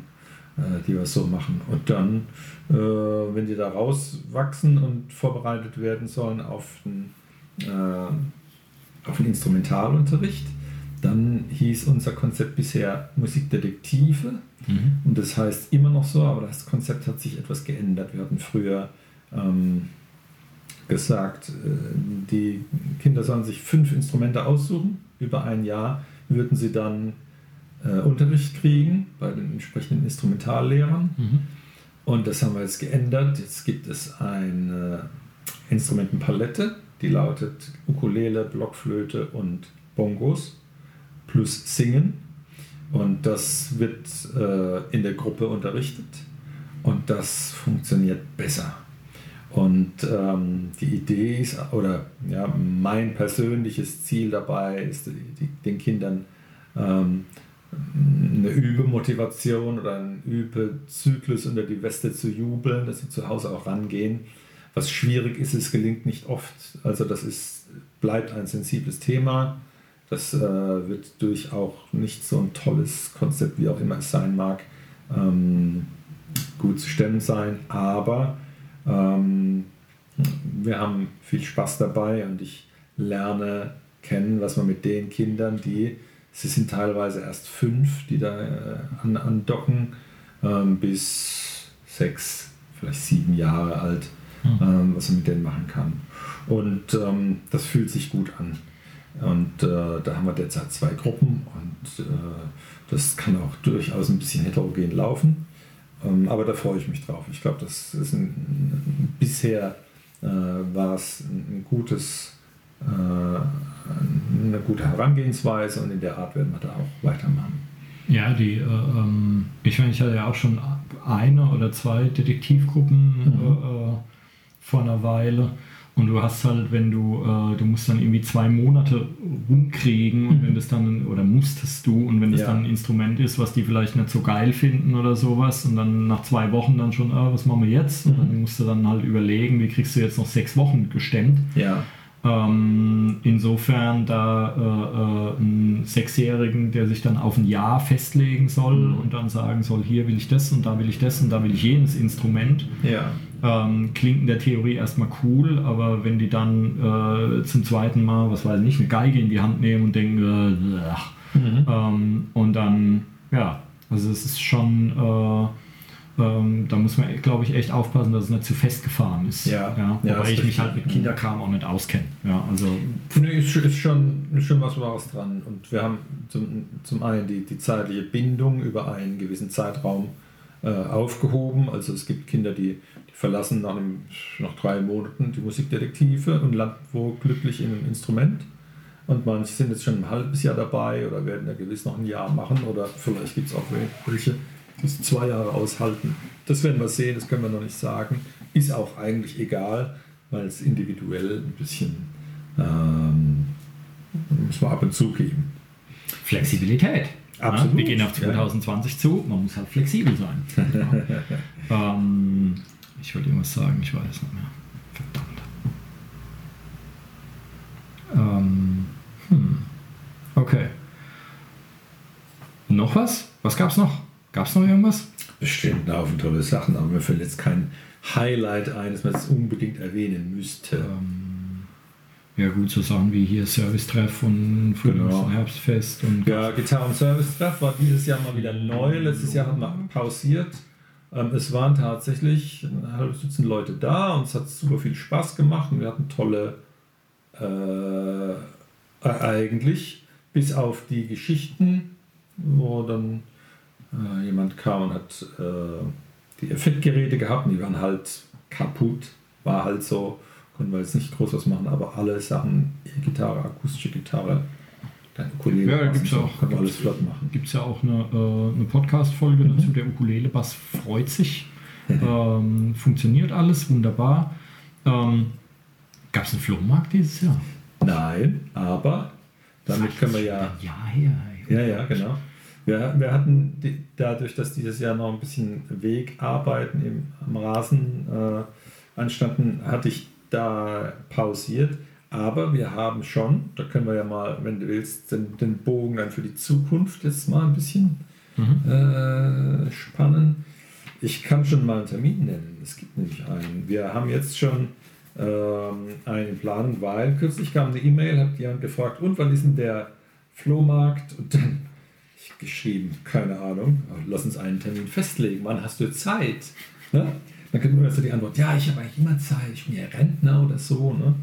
äh, die wir so machen. Und dann, äh, wenn die da rauswachsen und vorbereitet werden sollen auf den, äh, auf den Instrumentalunterricht, dann hieß unser Konzept bisher Musikdetektive. Mhm. Und das heißt immer noch so, aber das Konzept hat sich etwas geändert. Wir hatten früher ähm, gesagt, äh, die Kinder sollen sich fünf Instrumente aussuchen. Über ein Jahr würden sie dann äh, Unterricht kriegen bei den entsprechenden Instrumentallehrern. Mhm. Und das haben wir jetzt geändert. Jetzt gibt es eine Instrumentenpalette, die lautet Ukulele, Blockflöte und Bongos plus Singen. Und das wird äh, in der Gruppe unterrichtet und das funktioniert besser. Und ähm, die Idee ist, oder ja, mein persönliches Ziel dabei ist, die, die, den Kindern ähm, eine Übemotivation oder einen Übezyklus unter die Weste zu jubeln, dass sie zu Hause auch rangehen. Was schwierig ist, es gelingt nicht oft. Also das ist, bleibt ein sensibles Thema. Das äh, wird durch auch nicht so ein tolles Konzept, wie auch immer es sein mag, ähm, gut zu stemmen sein. Aber ähm, wir haben viel Spaß dabei und ich lerne kennen, was man mit den Kindern, die, sie sind teilweise erst fünf, die da äh, an, andocken, ähm, bis sechs, vielleicht sieben Jahre alt, ähm, was man mit denen machen kann. Und ähm, das fühlt sich gut an. Und äh, da haben wir derzeit zwei Gruppen und äh, das kann auch durchaus ein bisschen heterogen laufen. Ähm, aber da freue ich mich drauf. Ich glaube, das ist ein, ein, bisher äh, war es ein gutes, äh, eine gute Herangehensweise und in der Art werden wir da auch weitermachen. Ja, die, äh, ähm, ich meine, ich hatte ja auch schon eine oder zwei Detektivgruppen mhm. Vor einer Weile. Und du hast halt, wenn du, äh, du musst dann irgendwie zwei Monate rumkriegen und mhm. wenn das dann, oder musstest du, und wenn das ja. dann ein Instrument ist, was die vielleicht nicht so geil finden oder sowas, und dann nach zwei Wochen dann schon, ah, was machen wir jetzt? Und dann mhm. musst du dann halt überlegen, wie kriegst du jetzt noch sechs Wochen gestemmt. Ja. Ähm, insofern da äh, äh, einen Sechsjährigen, der sich dann auf ein Jahr festlegen soll mhm. und dann sagen soll, hier will ich das und da will ich das und da will ich jenes Instrument. Ja. Ähm, klingt in der Theorie erstmal cool, aber wenn die dann äh, zum zweiten Mal, was weiß ich nicht, eine Geige in die Hand nehmen und denken, äh, mhm. ähm, und dann, ja, also es ist schon äh, ähm, da muss man, glaube ich, echt aufpassen, dass es nicht zu festgefahren ist. Ja. ja wobei ja, ich mich halt mit Kinderkram auch nicht auskenne. Ja, also nee, ist, ist, schon, ist schon was Wahres dran. Und wir haben zum, zum einen die, die zeitliche Bindung über einen gewissen Zeitraum äh, aufgehoben. Also es gibt Kinder, die, die verlassen nach, einem, nach drei Monaten die Musikdetektive und landen wo glücklich in einem Instrument. Und manche sind jetzt schon ein halbes Jahr dabei oder werden ja gewiss noch ein Jahr machen oder vielleicht gibt es auch welche, bis zwei Jahre aushalten. Das werden wir sehen, das können wir noch nicht sagen. Ist auch eigentlich egal, weil es individuell ein bisschen ähm, muss man ab und zu geben. Flexibilität. Absolut. wir gehen auf 2020 ja. zu, man muss halt flexibel sein. ähm, ich wollte irgendwas sagen, ich weiß nicht mehr. Verdammt. Ähm, hm. Okay. Noch was? Was gab es noch? Gab es noch irgendwas? Bestimmt ein Haufen tolle Sachen, aber mir fällt jetzt kein Highlight ein, das man jetzt unbedingt erwähnen müsste. Ähm, ja gut, so Sachen wie hier Service-Treff und Frühlings- genau. Herbstfest. Und ja, Gitarren-Service-Treff war dieses Jahr mal wieder neu. Letztes Jahr hat man pausiert. Ähm, es waren tatsächlich ein halbes Dutzend Leute da und es hat super viel Spaß gemacht und wir hatten tolle äh, eigentlich, bis auf die Geschichten, wo dann äh, jemand kam und hat äh, die Effektgeräte gehabt und die waren halt kaputt. War halt so, konnten wir jetzt nicht groß was machen, aber alle Sachen, E-Gitarre, akustische Gitarre, deine Ukulele, ja, gibt's auch, können wir alles flott machen. Gibt es ja auch eine, äh, eine Podcast-Folge mhm. dazu, der Ukulele-Bass freut sich. ähm, funktioniert alles wunderbar. Ähm, Gab es einen Flohmarkt dieses Jahr? Nein, aber damit können wir ja. Ja, her. Ja, ja, genau. Wir, wir hatten die, dadurch, dass dieses Jahr noch ein bisschen Wegarbeiten im, am Rasen äh, anstanden, hatte ich da pausiert. Aber wir haben schon, da können wir ja mal, wenn du willst, den, den Bogen dann für die Zukunft jetzt mal ein bisschen mhm. äh, spannen. Ich kann schon mal einen Termin nennen. Es gibt nämlich einen. Wir haben jetzt schon ähm, einen Plan, weil kürzlich kam eine E-Mail, hat jemand gefragt, und wann ist denn der Flohmarkt? Und dann geschrieben, keine Ahnung, lass uns einen Termin festlegen, wann hast du Zeit? Ne? Dann kriegt man also die Antwort, ja, ich habe eigentlich immer Zeit, ich bin ja Rentner oder so. Ne?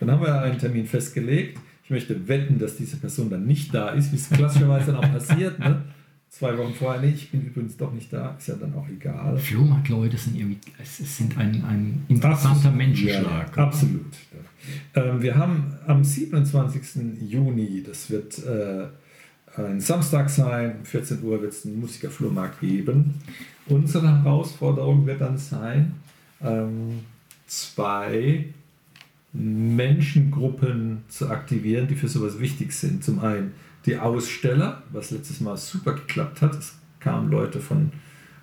Dann haben wir einen Termin festgelegt. Ich möchte wetten, dass diese Person dann nicht da ist, wie es klassischerweise dann auch passiert. Ne? Zwei Wochen vorher, nee, ich bin übrigens doch nicht da, ist ja dann auch egal. Flohmarktleute sind irgendwie, es sind ein, ein interessanter Menschenschlag. Ja, absolut. Ähm, wir haben am 27. Juni, das wird äh, ein Samstag sein, 14 Uhr wird es einen Musikerflohmarkt geben. Unsere Herausforderung wird dann sein, ähm, zwei Menschengruppen zu aktivieren, die für sowas wichtig sind. Zum einen die Aussteller, was letztes Mal super geklappt hat. Es kamen Leute von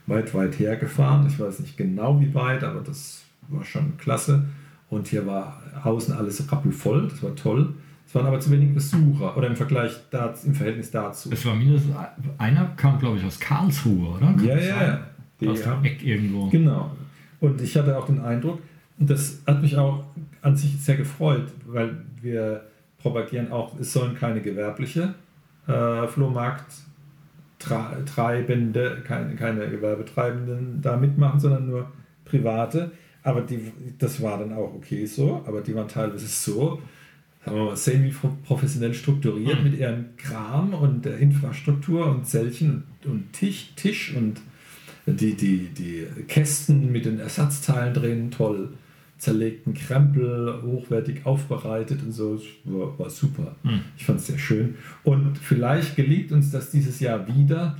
weit, weit her gefahren. Ich weiß nicht genau wie weit, aber das war schon klasse. Und hier war außen alles rappelvoll, das war toll. Es waren aber zu wenig Besucher oder im Vergleich da, im Verhältnis dazu. Es war mindestens einer kam, glaube ich, aus Karlsruhe, oder? Kann ja, ja, ja. Aus dem Eck irgendwo. Genau. Und ich hatte auch den Eindruck, und das hat mich auch an sich sehr gefreut, weil wir propagieren auch, es sollen keine gewerbliche äh, Flohmarkt-Treibende, keine, keine Gewerbetreibenden da mitmachen, sondern nur private. aber die, das war dann auch okay so, aber die waren teilweise so, semi-professionell strukturiert Mhm. mit ihrem Kram und der Infrastruktur und Zellchen und, und Tisch, Tisch und die, die, die Kästen mit den Ersatzteilen drin, toll zerlegten Krempel, hochwertig aufbereitet und so, war, war super. Mhm. Ich fand es sehr schön. Und vielleicht gelingt uns das dieses Jahr wieder,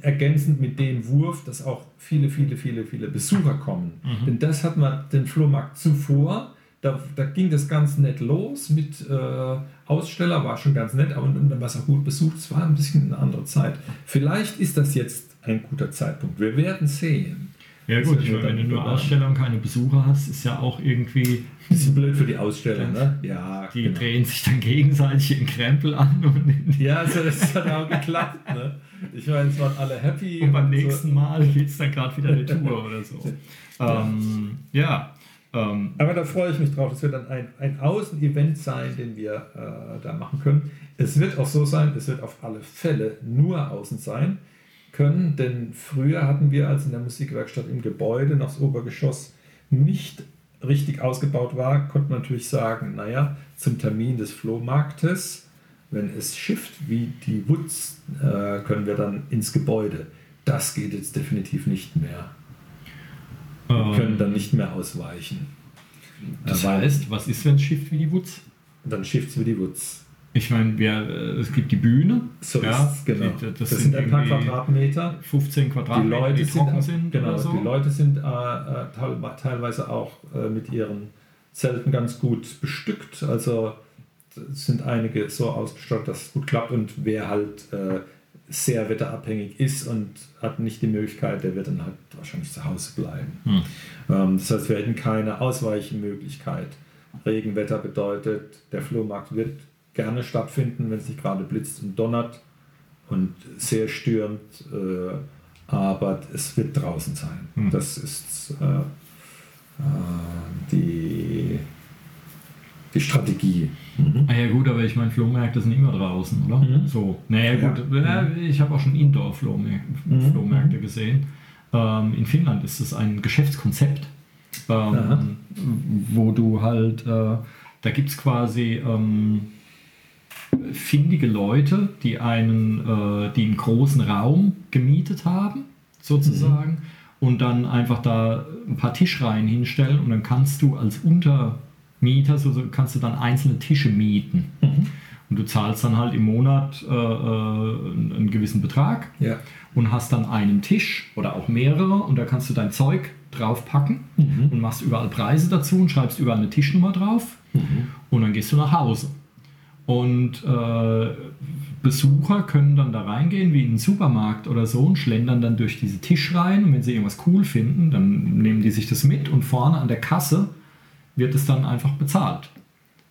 ergänzend mit dem Wurf, dass auch viele, viele, viele, viele Besucher kommen. Mhm. Denn das hat man den Flohmarkt zuvor. Da, da ging das ganz nett los mit äh, Aussteller, war schon ganz nett, aber dann war es auch gut besucht. Es war ein bisschen eine andere Zeit. Vielleicht ist das jetzt ein guter Zeitpunkt. Wir werden sehen. Ja gut, meine, wenn du nur. Aussteller und keine Besucher hast, ist ja auch irgendwie, Bisschen blöd für die Aussteller, ne? Ja, die genau. drehen sich dann gegenseitig in Krempel an und, Ja, also das hat auch geklappt. Ne? Ich meine, es waren alle happy. und beim und nächsten Mal geht es dann gerade wieder eine Tour oder so. Ähm, ja, ähm, Aber da freue ich mich drauf. Es wird dann ein, ein Außenevent sein, den wir äh, da machen können. Es wird auch so sein, es wird auf alle Fälle nur außen sein können, denn früher hatten wir, als in der Musikwerkstatt im Gebäude noch das Obergeschoss nicht richtig ausgebaut war, konnte man natürlich sagen, naja, zum Termin des Flohmarktes, wenn es schifft wie die Woods, äh, können wir dann ins Gebäude. Das geht jetzt definitiv nicht mehr. Wir können dann nicht mehr ausweichen. das Äh, weil- heißt, was ist, wenn es schifft wie die Woods? dann schifft wie die Woods. Ich meine, äh, es gibt die Bühne. So ja, ist es, genau. die- Das, sind ein paar Quadratmeter. 15 Die Quadratmeter, Leute, die, sind, trocken auch- sind genau, so. die Leute sind äh, äh, teil- teilweise auch äh, mit ihren Zelten ganz gut bestückt. Also es sind einige so ausgestattet, dass es gut klappt. Und wer halt äh, sehr wetterabhängig ist und hat nicht die Möglichkeit, der wird dann halt wahrscheinlich zu Hause bleiben. Hm. Ähm, das heißt, wir hätten keine Ausweichmöglichkeit. Regenwetter bedeutet, der Flohmarkt wird gerne stattfinden, wenn es nicht gerade blitzt und donnert und sehr stürmt, äh, aber es wird draußen sein. Hm. Das ist äh, äh, die, die Strategie. Ah ja gut, aber ich meine, Flohmärkte sind immer draußen, oder? Mhm. So. Naja Ja. gut, äh, ich habe auch schon Indoor-Flohmärkte Mhm. Gesehen. Ähm, in Finnland ist es ein Geschäftskonzept, ähm, wo du halt, äh, da gibt es quasi ähm, findige Leute, die einen, äh, die einen großen Raum gemietet haben, sozusagen, und dann einfach da ein paar Tischreihen hinstellen und dann kannst du als Untermieter, so, so kannst du dann einzelne Tische mieten. Und du zahlst dann halt im Monat äh, äh, einen, gewissen Betrag Ja. und hast dann einen Tisch oder auch mehrere und da kannst du dein Zeug draufpacken Mhm. und machst überall Preise dazu und schreibst überall eine Tischnummer drauf und dann gehst du nach Hause. Und äh, Besucher können dann da reingehen, wie in einen Supermarkt oder so, und schlendern dann durch diese Tischreihen. Und wenn sie irgendwas cool finden, dann nehmen die sich das mit und vorne an der Kasse wird es dann einfach bezahlt.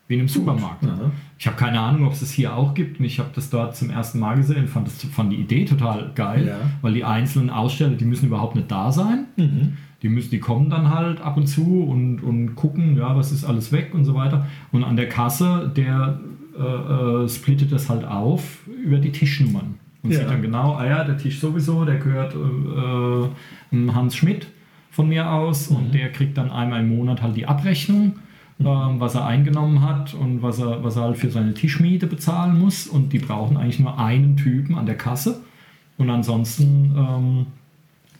Wie in einem Supermarkt. Aha. Ich habe keine Ahnung, ob es das hier auch gibt. Ich habe das dort zum ersten Mal gesehen, fand, das, fand die Idee total geil, Ja. weil die einzelnen Aussteller, die müssen überhaupt nicht da sein. Mhm. Die, müssen, die kommen dann halt ab und zu und, und gucken, ja, was ist alles weg und so weiter. Und an der Kasse, der äh, äh, splittet das halt auf über die Tischnummern. Und Ja. sieht dann genau, ah ja, der Tisch sowieso, der gehört äh, äh, Hans Schmidt von mir aus und der kriegt dann einmal im Monat halt die Abrechnung, ähm, was er eingenommen hat und was er, was er halt für seine Tischmiete bezahlen muss. Und die brauchen eigentlich nur einen Typen an der Kasse. Und ansonsten, ähm,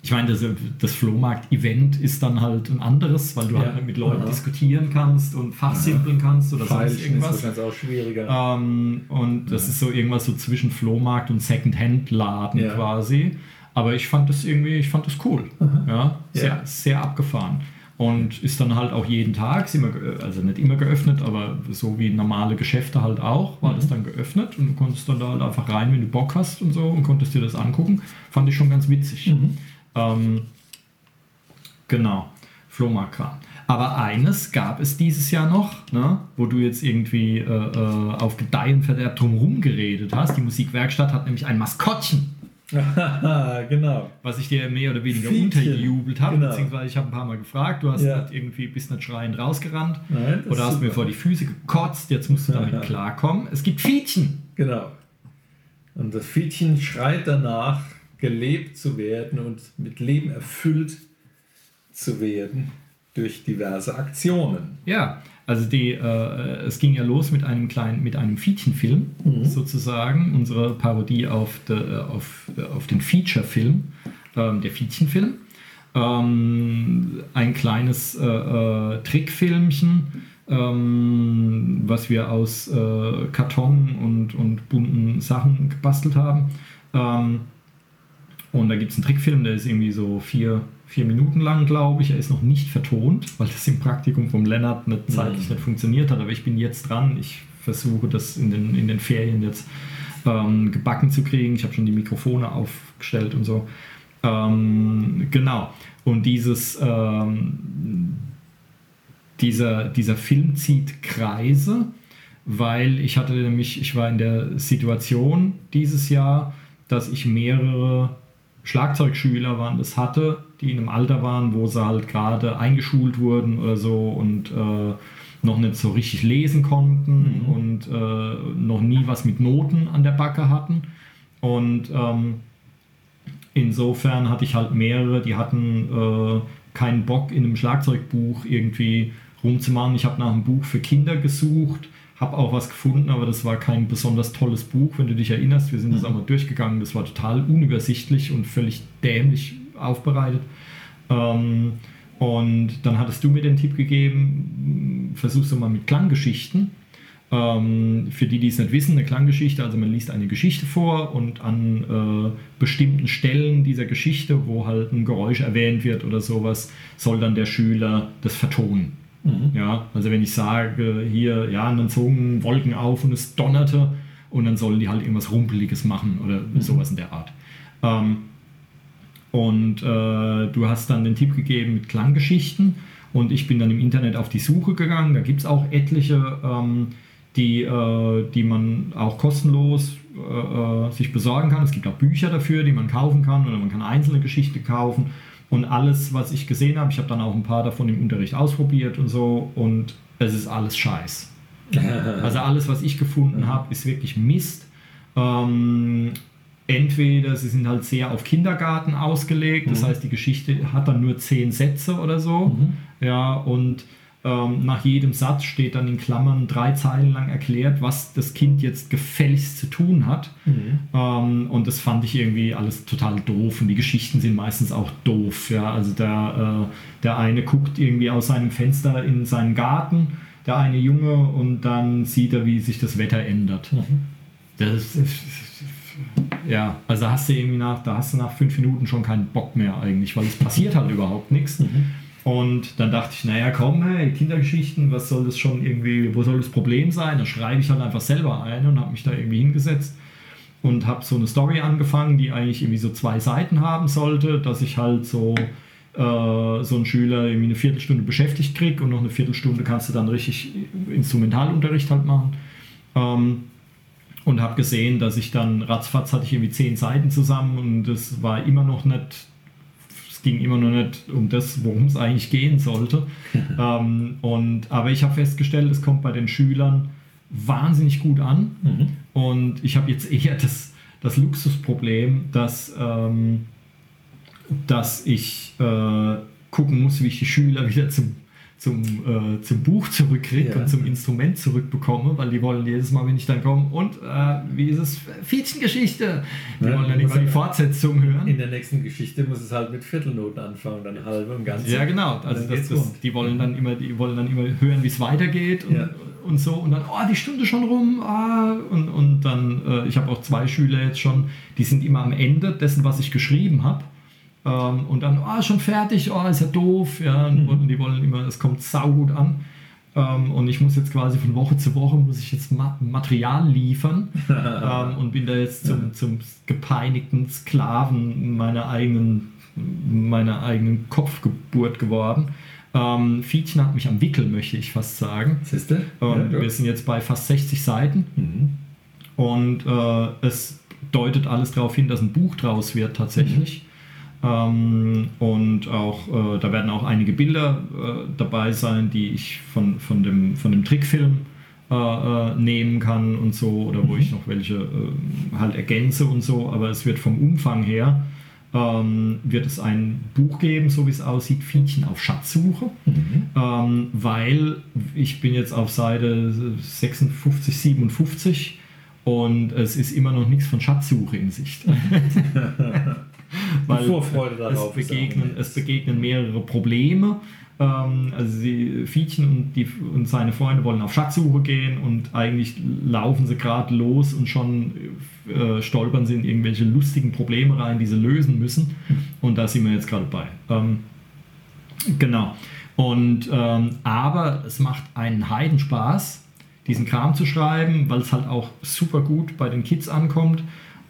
ich meine, das, das Flohmarkt-Event ist dann halt ein anderes, weil du Ja. halt mit Leuten Aha. diskutieren kannst und fachsimpeln kannst oder sonst Feilschen ist irgendwas. wahrscheinlich auch schwieriger. Ähm, und das ist so irgendwas so zwischen Flohmarkt und Second-Hand-Laden Ja. quasi. Aber ich fand das irgendwie, ich fand das cool. Ja, sehr, Ja. sehr abgefahren. Und ist dann halt auch jeden Tag, also nicht immer geöffnet, aber so wie normale Geschäfte halt auch, war das dann geöffnet und du konntest dann da halt einfach rein, wenn du Bock hast und so und konntest dir das angucken. Fand ich schon ganz witzig. Ähm, genau, Flohmarktkram. Aber eines gab es dieses Jahr noch, ne, wo du jetzt irgendwie äh, äh, auf Gedeih und Verderb drumherum geredet hast. Die Musikwerkstatt hat nämlich ein Maskottchen, genau. was ich dir mehr oder weniger Fietchen. untergejubelt habe, Genau. beziehungsweise ich habe ein paar Mal gefragt, du hast Ja. nicht irgendwie bist nicht schreiend rausgerannt Nein, oder hast mir super. vor die Füße gekotzt, jetzt musst du damit Ja. klarkommen. Es gibt Fietchen. Genau. Und das Fietchen schreit danach, gelebt zu werden und mit Leben erfüllt zu werden. durch diverse Aktionen. Ja, also die, äh, es ging ja los mit einem kleinen, mit einem Fietchenfilm mhm. sozusagen, unsere Parodie auf, de, äh, auf, äh, auf den Feature-Film, ähm, der Fietchenfilm. Ähm, ein kleines äh, äh, Trickfilmchen, ähm, was wir aus äh, Karton und, und bunten Sachen gebastelt haben. Und da gibt es einen Trickfilm, der ist irgendwie so vier, vier Minuten lang, glaube ich. Er ist noch nicht vertont, weil das im Praktikum vom Lennart nicht zeitlich mhm. nicht funktioniert hat. Aber ich bin jetzt dran. Ich versuche das in den, in den Ferien jetzt ähm, gebacken zu kriegen. Ich habe schon die Mikrofone aufgestellt und so. Ähm, genau. Und dieses, ähm, dieser, dieser Film zieht Kreise, weil ich hatte nämlich, ich war in der Situation dieses Jahr, dass ich mehrere Schlagzeugschüler waren, das hatte, die in einem Alter waren, wo sie halt gerade eingeschult wurden oder so und äh, noch nicht so richtig lesen konnten mhm. und äh, noch nie was mit Noten an der Backe hatten. Und ähm, insofern hatte ich halt mehrere, die hatten äh, keinen Bock in einem Schlagzeugbuch irgendwie rumzumachen. Ich habe nach einem Buch für Kinder gesucht habe auch was gefunden, aber das war kein besonders tolles Buch, wenn du dich erinnerst. Wir sind das mhm. auch mal durchgegangen. Das war total unübersichtlich und völlig dämlich aufbereitet. Ähm, und dann hattest du mir den Tipp gegeben, versuchst du mal mit Klanggeschichten. Ähm, für die, die es nicht wissen, eine Klanggeschichte, also man liest eine Geschichte vor und an äh, bestimmten Stellen dieser Geschichte, wo halt ein Geräusch erwähnt wird oder sowas, soll dann der Schüler das vertonen. Mhm. Ja, also wenn ich sage, hier, ja, und dann zogen Wolken auf und es donnerte und dann sollen die halt irgendwas Rumpeliges machen oder mhm. sowas in der Art. Ähm, und äh, du hast dann den Tipp gegeben mit Klanggeschichten und ich bin dann im Internet auf die Suche gegangen. Da gibt es auch etliche, ähm, die, äh, die man auch kostenlos äh, äh, sich besorgen kann. Es gibt auch Bücher dafür, die man kaufen kann oder man kann einzelne Geschichten kaufen. Und alles, was ich gesehen habe, ich habe dann auch ein paar davon im Unterricht ausprobiert und so, und es ist alles Scheiß. also alles, was ich gefunden habe, ist wirklich Mist. Ähm, entweder sie sind halt sehr auf Kindergarten ausgelegt, das mhm. heißt, die Geschichte hat dann nur zehn Sätze oder so. Mhm. Ja, und ähm, nach jedem Satz steht dann in Klammern drei Zeilen lang erklärt, was das Kind jetzt gefälligst zu tun hat. Mhm. Ähm, und das fand ich irgendwie alles total doof. Und die Geschichten sind meistens auch doof. Ja? Also der, äh, der eine guckt irgendwie aus seinem Fenster in seinen Garten, der eine Junge, und dann sieht er, wie sich das Wetter ändert. Mhm. Das ist, ja, also hast du irgendwie nach, da hast du nach fünf Minuten schon keinen Bock mehr eigentlich, weil es passiert halt überhaupt nichts. Mhm. Und dann dachte ich, naja, komm, hey, Kindergeschichten, was soll das schon irgendwie, wo soll das Problem sein? Da schreibe ich halt einfach selber ein und habe mich da irgendwie hingesetzt und habe so eine Story angefangen, die eigentlich irgendwie so zwei Seiten haben sollte, dass ich halt so äh, so einen Schüler irgendwie eine Viertelstunde beschäftigt kriege und noch eine Viertelstunde kannst du dann richtig Instrumentalunterricht halt machen. Ähm, und habe gesehen, dass ich dann ratzfatz hatte ich irgendwie zehn Seiten zusammen und es war immer noch nicht ging immer noch nicht um das, worum es eigentlich gehen sollte. ähm, und, aber ich habe festgestellt, es kommt bei den Schülern wahnsinnig gut an. Mhm. Und ich habe jetzt eher das, das Luxusproblem, dass, ähm, dass ich äh, gucken muss, wie ich die Schüler wieder zum zum, äh, zum Buch zurückkriege ja. und zum Instrument zurückbekomme, weil die wollen jedes Mal, wenn ich dann komme, und äh, wie ist es? Fietchengeschichte! Die ja, wollen dann immer die Fortsetzung hören. In der nächsten Geschichte muss es halt mit Viertelnoten anfangen, dann halbe und ganz. Ja, genau. Also das, das, die wollen dann immer, die wollen dann immer hören, wie es weitergeht und, ja. und so und dann, oh, die Stunde schon rum, ah, und, und dann, äh, ich habe auch zwei Schüler jetzt schon, die sind immer am Ende dessen, was ich geschrieben habe ähm, und dann, oh, schon fertig, oh, ist ja doof. Ja, mhm. und die wollen immer, es kommt saugut an. Ähm, und ich muss jetzt quasi von Woche zu Woche muss ich jetzt Ma Material liefern ähm, und bin da jetzt zum, zum gepeinigten Sklaven meiner eigenen, meiner eigenen Kopfgeburt geworden. Ähm, Fietchen hat mich am Wickel, möchte ich fast sagen. Siehste? Ähm, ja, wir sind jetzt bei fast 60 Seiten mhm. und äh, es deutet alles darauf hin, dass ein Buch draus wird tatsächlich. Mhm. Ähm, und auch äh, da werden auch einige Bilder äh, dabei sein, die ich von, von, dem, von dem Trickfilm äh, äh nehmen kann und so, oder wo mhm. ich noch welche äh, halt ergänze und so, aber es wird vom Umfang her ähm, wird es ein Buch geben, so wie es aussieht, Fiedchen auf Schatzsuche, ähm, weil ich bin jetzt auf Seite 56, 57 und es ist immer noch nichts von Schatzsuche in Sicht. weil Vorfreude es darauf ist begegnen, es begegnen mehrere Probleme. Ähm, also sie, Fiedchen und, die, und seine Freunde wollen auf Schatzsuche gehen und eigentlich laufen sie gerade los und schon äh, stolpern sie in irgendwelche lustigen Probleme rein, die sie lösen müssen. Und da sind wir jetzt gerade bei. Ähm, genau. Und ähm, aber es macht einen Heidenspaß, diesen Kram zu schreiben, weil es halt auch super gut bei den Kids ankommt.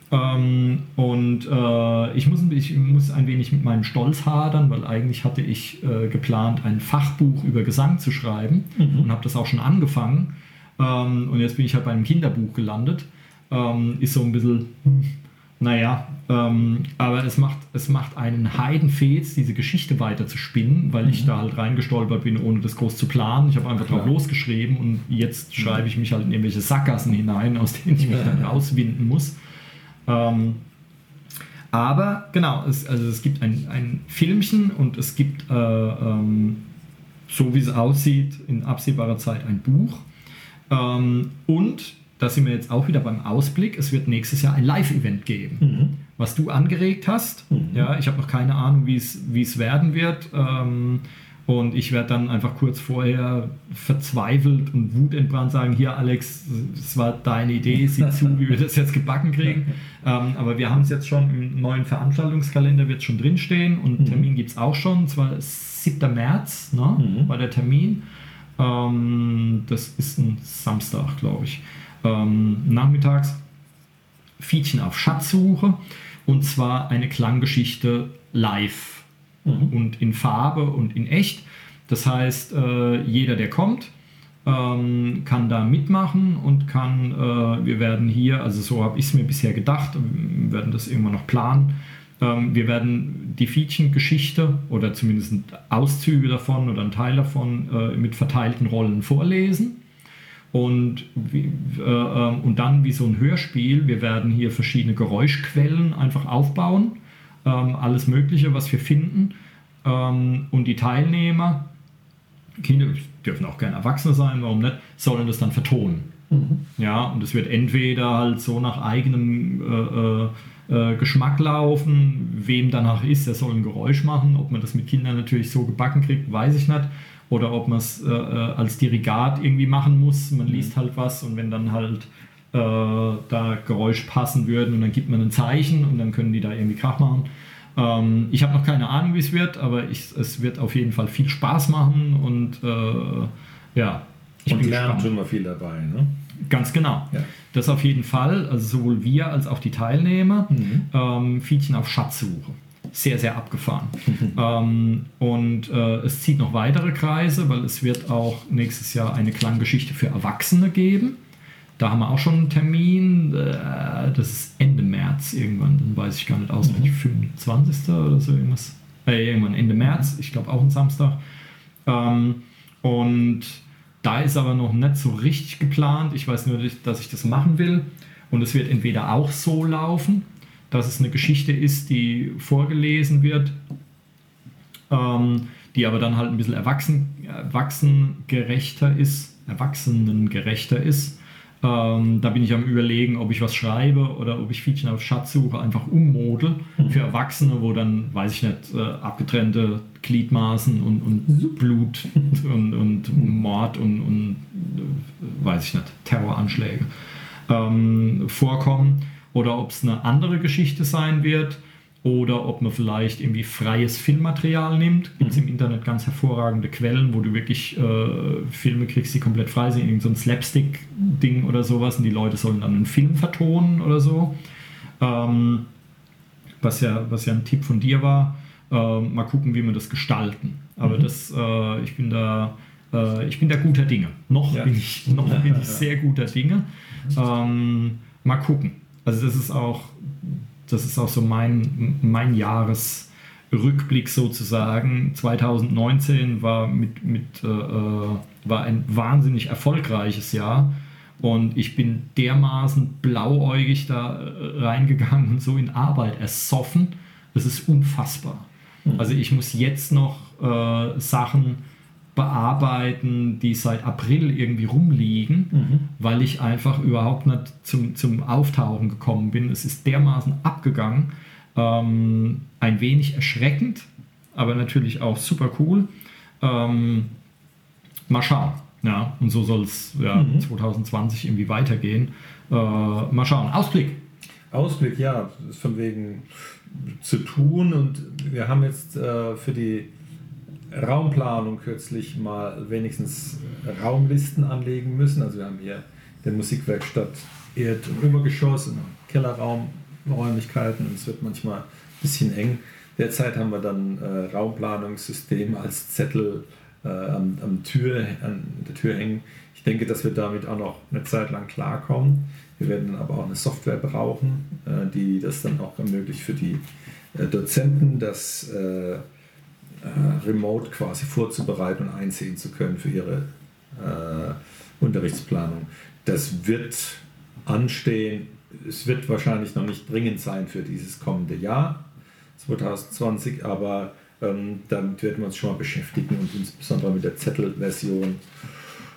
Ähm, und äh, ich, muss, ein- ich muss ein wenig mit meinem Stolz hadern, weil eigentlich hatte ich äh, geplant, ein Fachbuch über Gesang zu schreiben und habe das auch schon angefangen. Ähm, und jetzt bin ich halt bei einem Kinderbuch gelandet. Ähm, ist so ein bisschen, hm, naja, ähm, aber es macht, es macht einen Heidenfetz, diese Geschichte weiter zu spinnen, weil ich da halt reingestolpert bin, ohne das groß zu planen. Ich habe einfach drauf losgeschrieben und jetzt schreibe ich mich halt in irgendwelche Sackgassen hinein, aus denen ich mich dann rauswinden muss. Ähm, aber genau, es, also es gibt ein, ein Filmchen und es gibt, äh, ähm, so wie es aussieht, in absehbarer Zeit ein Buch. Ähm, und da sind wir jetzt auch wieder beim Ausblick. Es wird nächstes Jahr ein Live-Event geben, was du angeregt hast. Ja, ich habe noch keine Ahnung, wie es wie es werden wird. Ähm, und ich werde dann einfach kurz vorher verzweifelt und wutentbrannt sagen: Hier, Alex, es war deine Idee, sieh zu, wie wir das jetzt gebacken kriegen. Ähm, aber wir haben es jetzt schon im neuen Veranstaltungskalender, wird schon drinstehen und Termin gibt es auch schon. Und zwar 7. März ne, Mhm. war der Termin. Ähm, das ist ein Samstag, glaube ich. Ähm, nachmittags Fiedchen auf Schatzsuche und zwar eine Klanggeschichte live und in Farbe und in echt. Das heißt, äh, jeder, der kommt, ähm, kann da mitmachen und kann, äh, wir werden hier, also so habe ich es mir bisher gedacht, wir werden das irgendwann noch planen, ähm, wir werden die Fiedchen-Geschichte oder zumindest Auszüge davon oder einen Teil davon äh, mit verteilten Rollen vorlesen. Und, äh, ähm, und dann wie so ein Hörspiel, wir werden hier verschiedene Geräuschquellen einfach aufbauen, ähm, alles Mögliche, was wir finden. Ähm, und die Teilnehmer, Kinder dürfen auch gerne Erwachsene sein, warum nicht, sollen das dann vertonen. Ja, und es wird entweder halt so nach eigenem äh, äh, äh, Geschmack laufen, wem danach ist, der soll ein Geräusch machen. Ob man das mit Kindern natürlich so gebacken kriegt, weiß ich nicht. Oder ob man es äh, äh, als Dirigat irgendwie machen muss. Man liest halt was und wenn dann halt äh, da Geräusch passen würden und dann gibt man ein Zeichen und dann können die da irgendwie Krach machen. Ähm, ich habe noch keine Ahnung, wie es wird, aber ich, es wird auf jeden Fall viel Spaß machen und äh, ja, ich Und bin lernen gespannt. tun wir viel dabei. Ne? Ganz genau. Ja. Das auf jeden Fall, also sowohl wir als auch die Teilnehmer, Mhm. ähm, Fiedchen auf Schatzsuche. Sehr, sehr abgefahren. ähm, und äh, es zieht noch weitere Kreise, weil es wird auch nächstes Jahr eine Klanggeschichte für Erwachsene geben. Da haben wir auch schon einen Termin. Äh, das ist Ende März irgendwann. Dann weiß ich gar nicht auswendig. 25. oder so irgendwas. Äh, irgendwann Ende März. Ich glaube auch ein Samstag. Ähm, und da ist aber noch nicht so richtig geplant. Ich weiß nur, dass ich das machen will. Und es wird entweder auch so laufen, dass es eine Geschichte ist, die vorgelesen wird, ähm, die aber dann halt ein bisschen erwachsen, erwachsengerechter ist, erwachsenengerechter ist. Ähm, da bin ich am überlegen, ob ich was schreibe oder ob ich Fiedchen auf Schatzsuche einfach ummodel für Erwachsene, wo dann, weiß ich nicht, äh, abgetrennte Gliedmaßen und, und Blut und, und Mord und, und äh, weiß ich nicht, Terroranschläge ähm, vorkommen oder ob es eine andere Geschichte sein wird oder ob man vielleicht irgendwie freies Filmmaterial nimmt. Gibt es im Internet ganz hervorragende Quellen, wo du wirklich äh, Filme kriegst, die komplett frei sind, irgend so ein Slapstick-Ding oder sowas und die Leute sollen dann einen Film vertonen oder so. Ähm, was, ja, was ja ein Tipp von dir war. Ähm, mal gucken, wie wir das gestalten. Aber das, äh, ich bin da, äh, ich bin da guter Dinge. Noch Ja. bin ich, noch bin ich sehr guter Dinge. Ähm, mal gucken. Also das ist auch, das ist auch so mein, mein Jahresrückblick sozusagen. 2019 war mit, mit äh, äh, war ein wahnsinnig erfolgreiches Jahr. Und ich bin dermaßen blauäugig da äh, reingegangen und so in Arbeit ersoffen. Das ist unfassbar. Also ich muss jetzt noch äh, Sachen bearbeiten, die seit April irgendwie rumliegen, Mhm. weil ich einfach überhaupt nicht zum, zum Auftauchen gekommen bin. Es ist dermaßen abgegangen. Ähm, ein wenig erschreckend, aber natürlich auch super cool. Ähm, mal schauen. Ja, und so soll es ja, Mhm. 2020 irgendwie weitergehen. Äh, mal schauen. Ausblick. Ausblick, ja, ist von wegen zu tun und wir haben jetzt äh, für die Raumplanung kürzlich mal wenigstens Raumlisten anlegen müssen. Also wir haben hier der Musikwerkstatt Erd- und Obergeschoss und Kellerraumräumlichkeiten und es wird manchmal ein bisschen eng. Derzeit haben wir dann äh, Raumplanungssystem als Zettel äh, am, am Tür, an der Tür hängen. Ich denke, dass wir damit auch noch eine Zeit lang klarkommen. Wir werden aber auch eine Software brauchen, äh, die das dann auch ermöglicht für die äh, Dozenten, das äh, äh, remote quasi vorzubereiten und einsehen zu können für ihre äh, Unterrichtsplanung. Das wird anstehen. Es wird wahrscheinlich noch nicht dringend sein für dieses kommende Jahr, 2020, aber ähm, damit werden wir uns schon mal beschäftigen und insbesondere mit der Zettelversion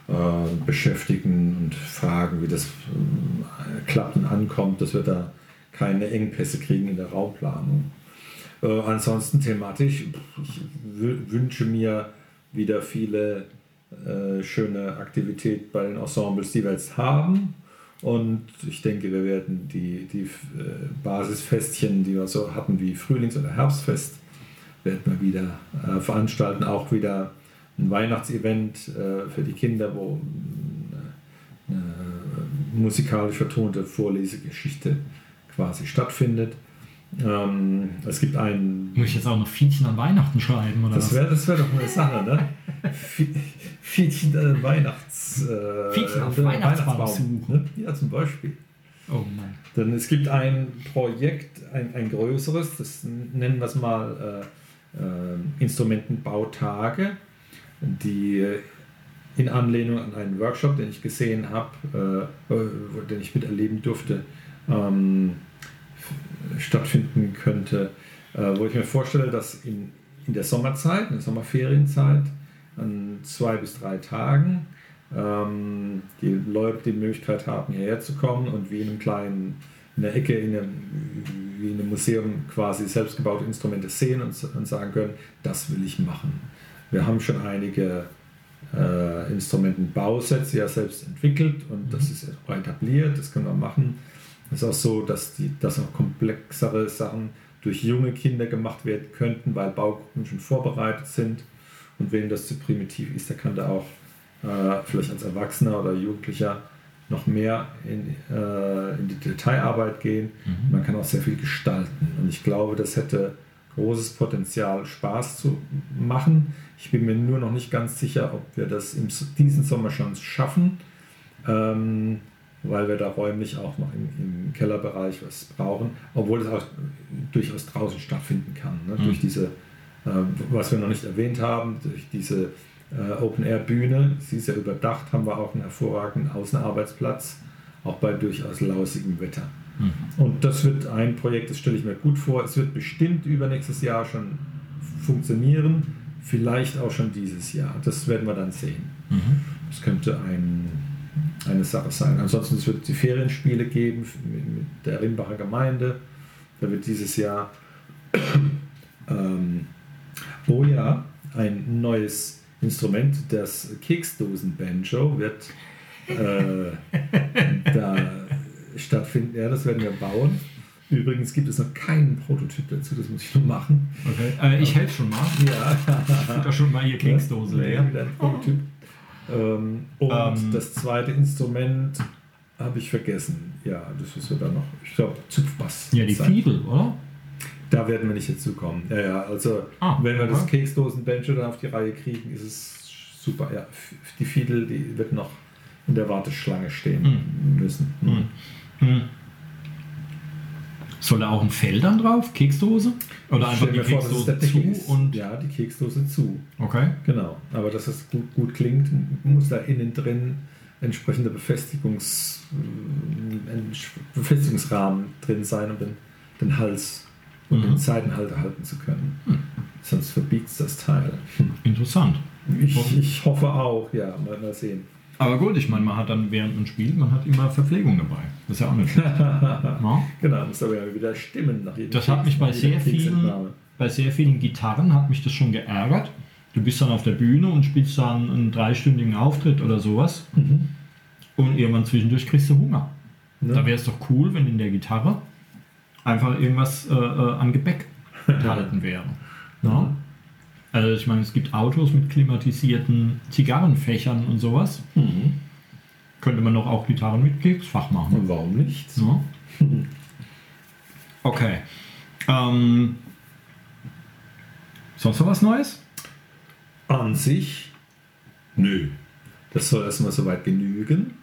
äh, beschäftigen und fragen, wie das ähm, klappt und ankommt, dass wir da keine Engpässe kriegen in der Raumplanung. Äh, ansonsten thematisch, ich wü- wünsche mir wieder viele äh, schöne Aktivität bei den Ensembles, die wir jetzt haben. Und ich denke, wir werden die, die äh, Basisfestchen, die wir so hatten wie Frühlings- oder Herbstfest, werden wir wieder äh, veranstalten. Auch wieder ein Weihnachtsevent äh, für die Kinder, wo äh, eine musikalisch vertonte Vorlesegeschichte quasi stattfindet. Ähm, es gibt einen Muss ich jetzt auch noch Fietchen an Weihnachten schreiben? Oder das wäre das wär doch eine Sache, ne? Fi- Fietchen äh, Weihnachts... Äh, Fietchen auf äh, Weihnachtsbaum suchen. Ne? Ja, zum Beispiel. Oh Mann. Denn es gibt ein Projekt, ein, ein größeres, das nennen wir es mal äh, äh, Instrumentenbautage, die in Anlehnung an einen Workshop, den ich gesehen habe, äh, äh, den ich miterleben durfte, ähm, stattfinden könnte, äh, wo ich mir vorstelle, dass in, in der Sommerzeit, in der Sommerferienzeit, an zwei bis drei Tagen ähm, die Leute die Möglichkeit haben, hierher zu kommen und wie in einem kleinen, in der Ecke, in einem, wie in einem Museum quasi selbstgebaute Instrumente sehen und, und sagen können, das will ich machen. Wir haben schon einige äh, Instrumentenbausätze ja selbst entwickelt und das ist auch etabliert, das können wir machen. Es ist auch so, dass, die, dass auch komplexere Sachen durch junge Kinder gemacht werden könnten, weil Baugruppen schon vorbereitet sind. Und wem das zu primitiv ist, der kann da auch äh, vielleicht als Erwachsener oder Jugendlicher noch mehr in, äh, in die Detailarbeit gehen. Man kann auch sehr viel gestalten. Und ich glaube, das hätte großes Potenzial, Spaß zu machen. Ich bin mir nur noch nicht ganz sicher, ob wir das im, diesen Sommer schon schaffen, ähm, weil wir da räumlich auch noch im, im Kellerbereich was brauchen, obwohl es auch durchaus draußen stattfinden kann. Ne? Mhm. Durch diese, äh, was wir noch nicht erwähnt haben, durch diese äh, Open-Air-Bühne, sie ist ja überdacht, haben wir auch einen hervorragenden Außenarbeitsplatz, auch bei durchaus lausigem Wetter. Mhm. Und das wird ein Projekt, das stelle ich mir gut vor. Es wird bestimmt übernächstes Jahr schon funktionieren, vielleicht auch schon dieses Jahr. Das werden wir dann sehen. Mhm. Das könnte ein, eine Sache sein. Ansonsten es wird die Ferienspiele geben mit, der Rimbacher Gemeinde. Da wird dieses Jahr, ähm, oh ja, ein neues Instrument, das Keksdosen-Banjo wird äh, da stattfinden. Ja, das werden wir bauen. Übrigens gibt es noch keinen Prototyp dazu, das muss ich noch machen. Okay. Äh, ich helfe schon mal. Ja, Ich da schon mal hier Keksdose Nee, leer. wieder ein Prototyp. Ähm, und Ähm. das zweite Instrument habe ich vergessen. Ja, das ist sogar noch, ich glaube, Zupfbass. Ja, die. Fiedel, oder? Da werden wir nicht dazu kommen. Ja, ja, also Ah, wenn wir das okay. Keksdosen-Banjo dann auf die Reihe kriegen, ist es super. Ja, die Fiedel, die wird noch in der Warteschlange stehen Hm. müssen. Hm. Hm. Soll da auch ein Fell dann drauf? Keksdose? Oder einfach stell die vor, Keksdose Deckel zu und. Ja, die Keksdose zu. Okay. Genau, aber dass es gut, gut klingt, muss da innen drin entsprechender Befestigungs, äh, Befestigungsrahmen drin sein, um den, den Hals und Mhm. den Seitenhalter halten zu können. Sonst verbiegt es das Teil. Interessant. Ich, ich hoffe auch, ja, mal, mal sehen. Aber gut, ich meine, man hat dann während man spielt, man hat immer Verpflegung dabei. Das ist ja auch nicht schlecht. ja? Genau, muss aber ja wieder stimmen. Nach jedem Das hat mich bei sehr vielen, bei sehr vielen Gitarren hat mich das schon geärgert. Du bist dann auf der Bühne und spielst dann einen dreistündigen Auftritt oder sowas und irgendwann zwischendurch kriegst du Hunger. Ne? Da wäre es doch cool, wenn in der Gitarre einfach irgendwas äh, äh, an Gepäck enthalten wäre. Ja? Also ich meine, es gibt Autos mit klimatisierten Zigarrenfächern und sowas. Mhm. Könnte man doch auch Gitarren mit Keksfach machen. Und warum nicht? Ja. Okay. Ähm, sonst noch was Neues? An sich, nö. Das soll erstmal soweit genügen.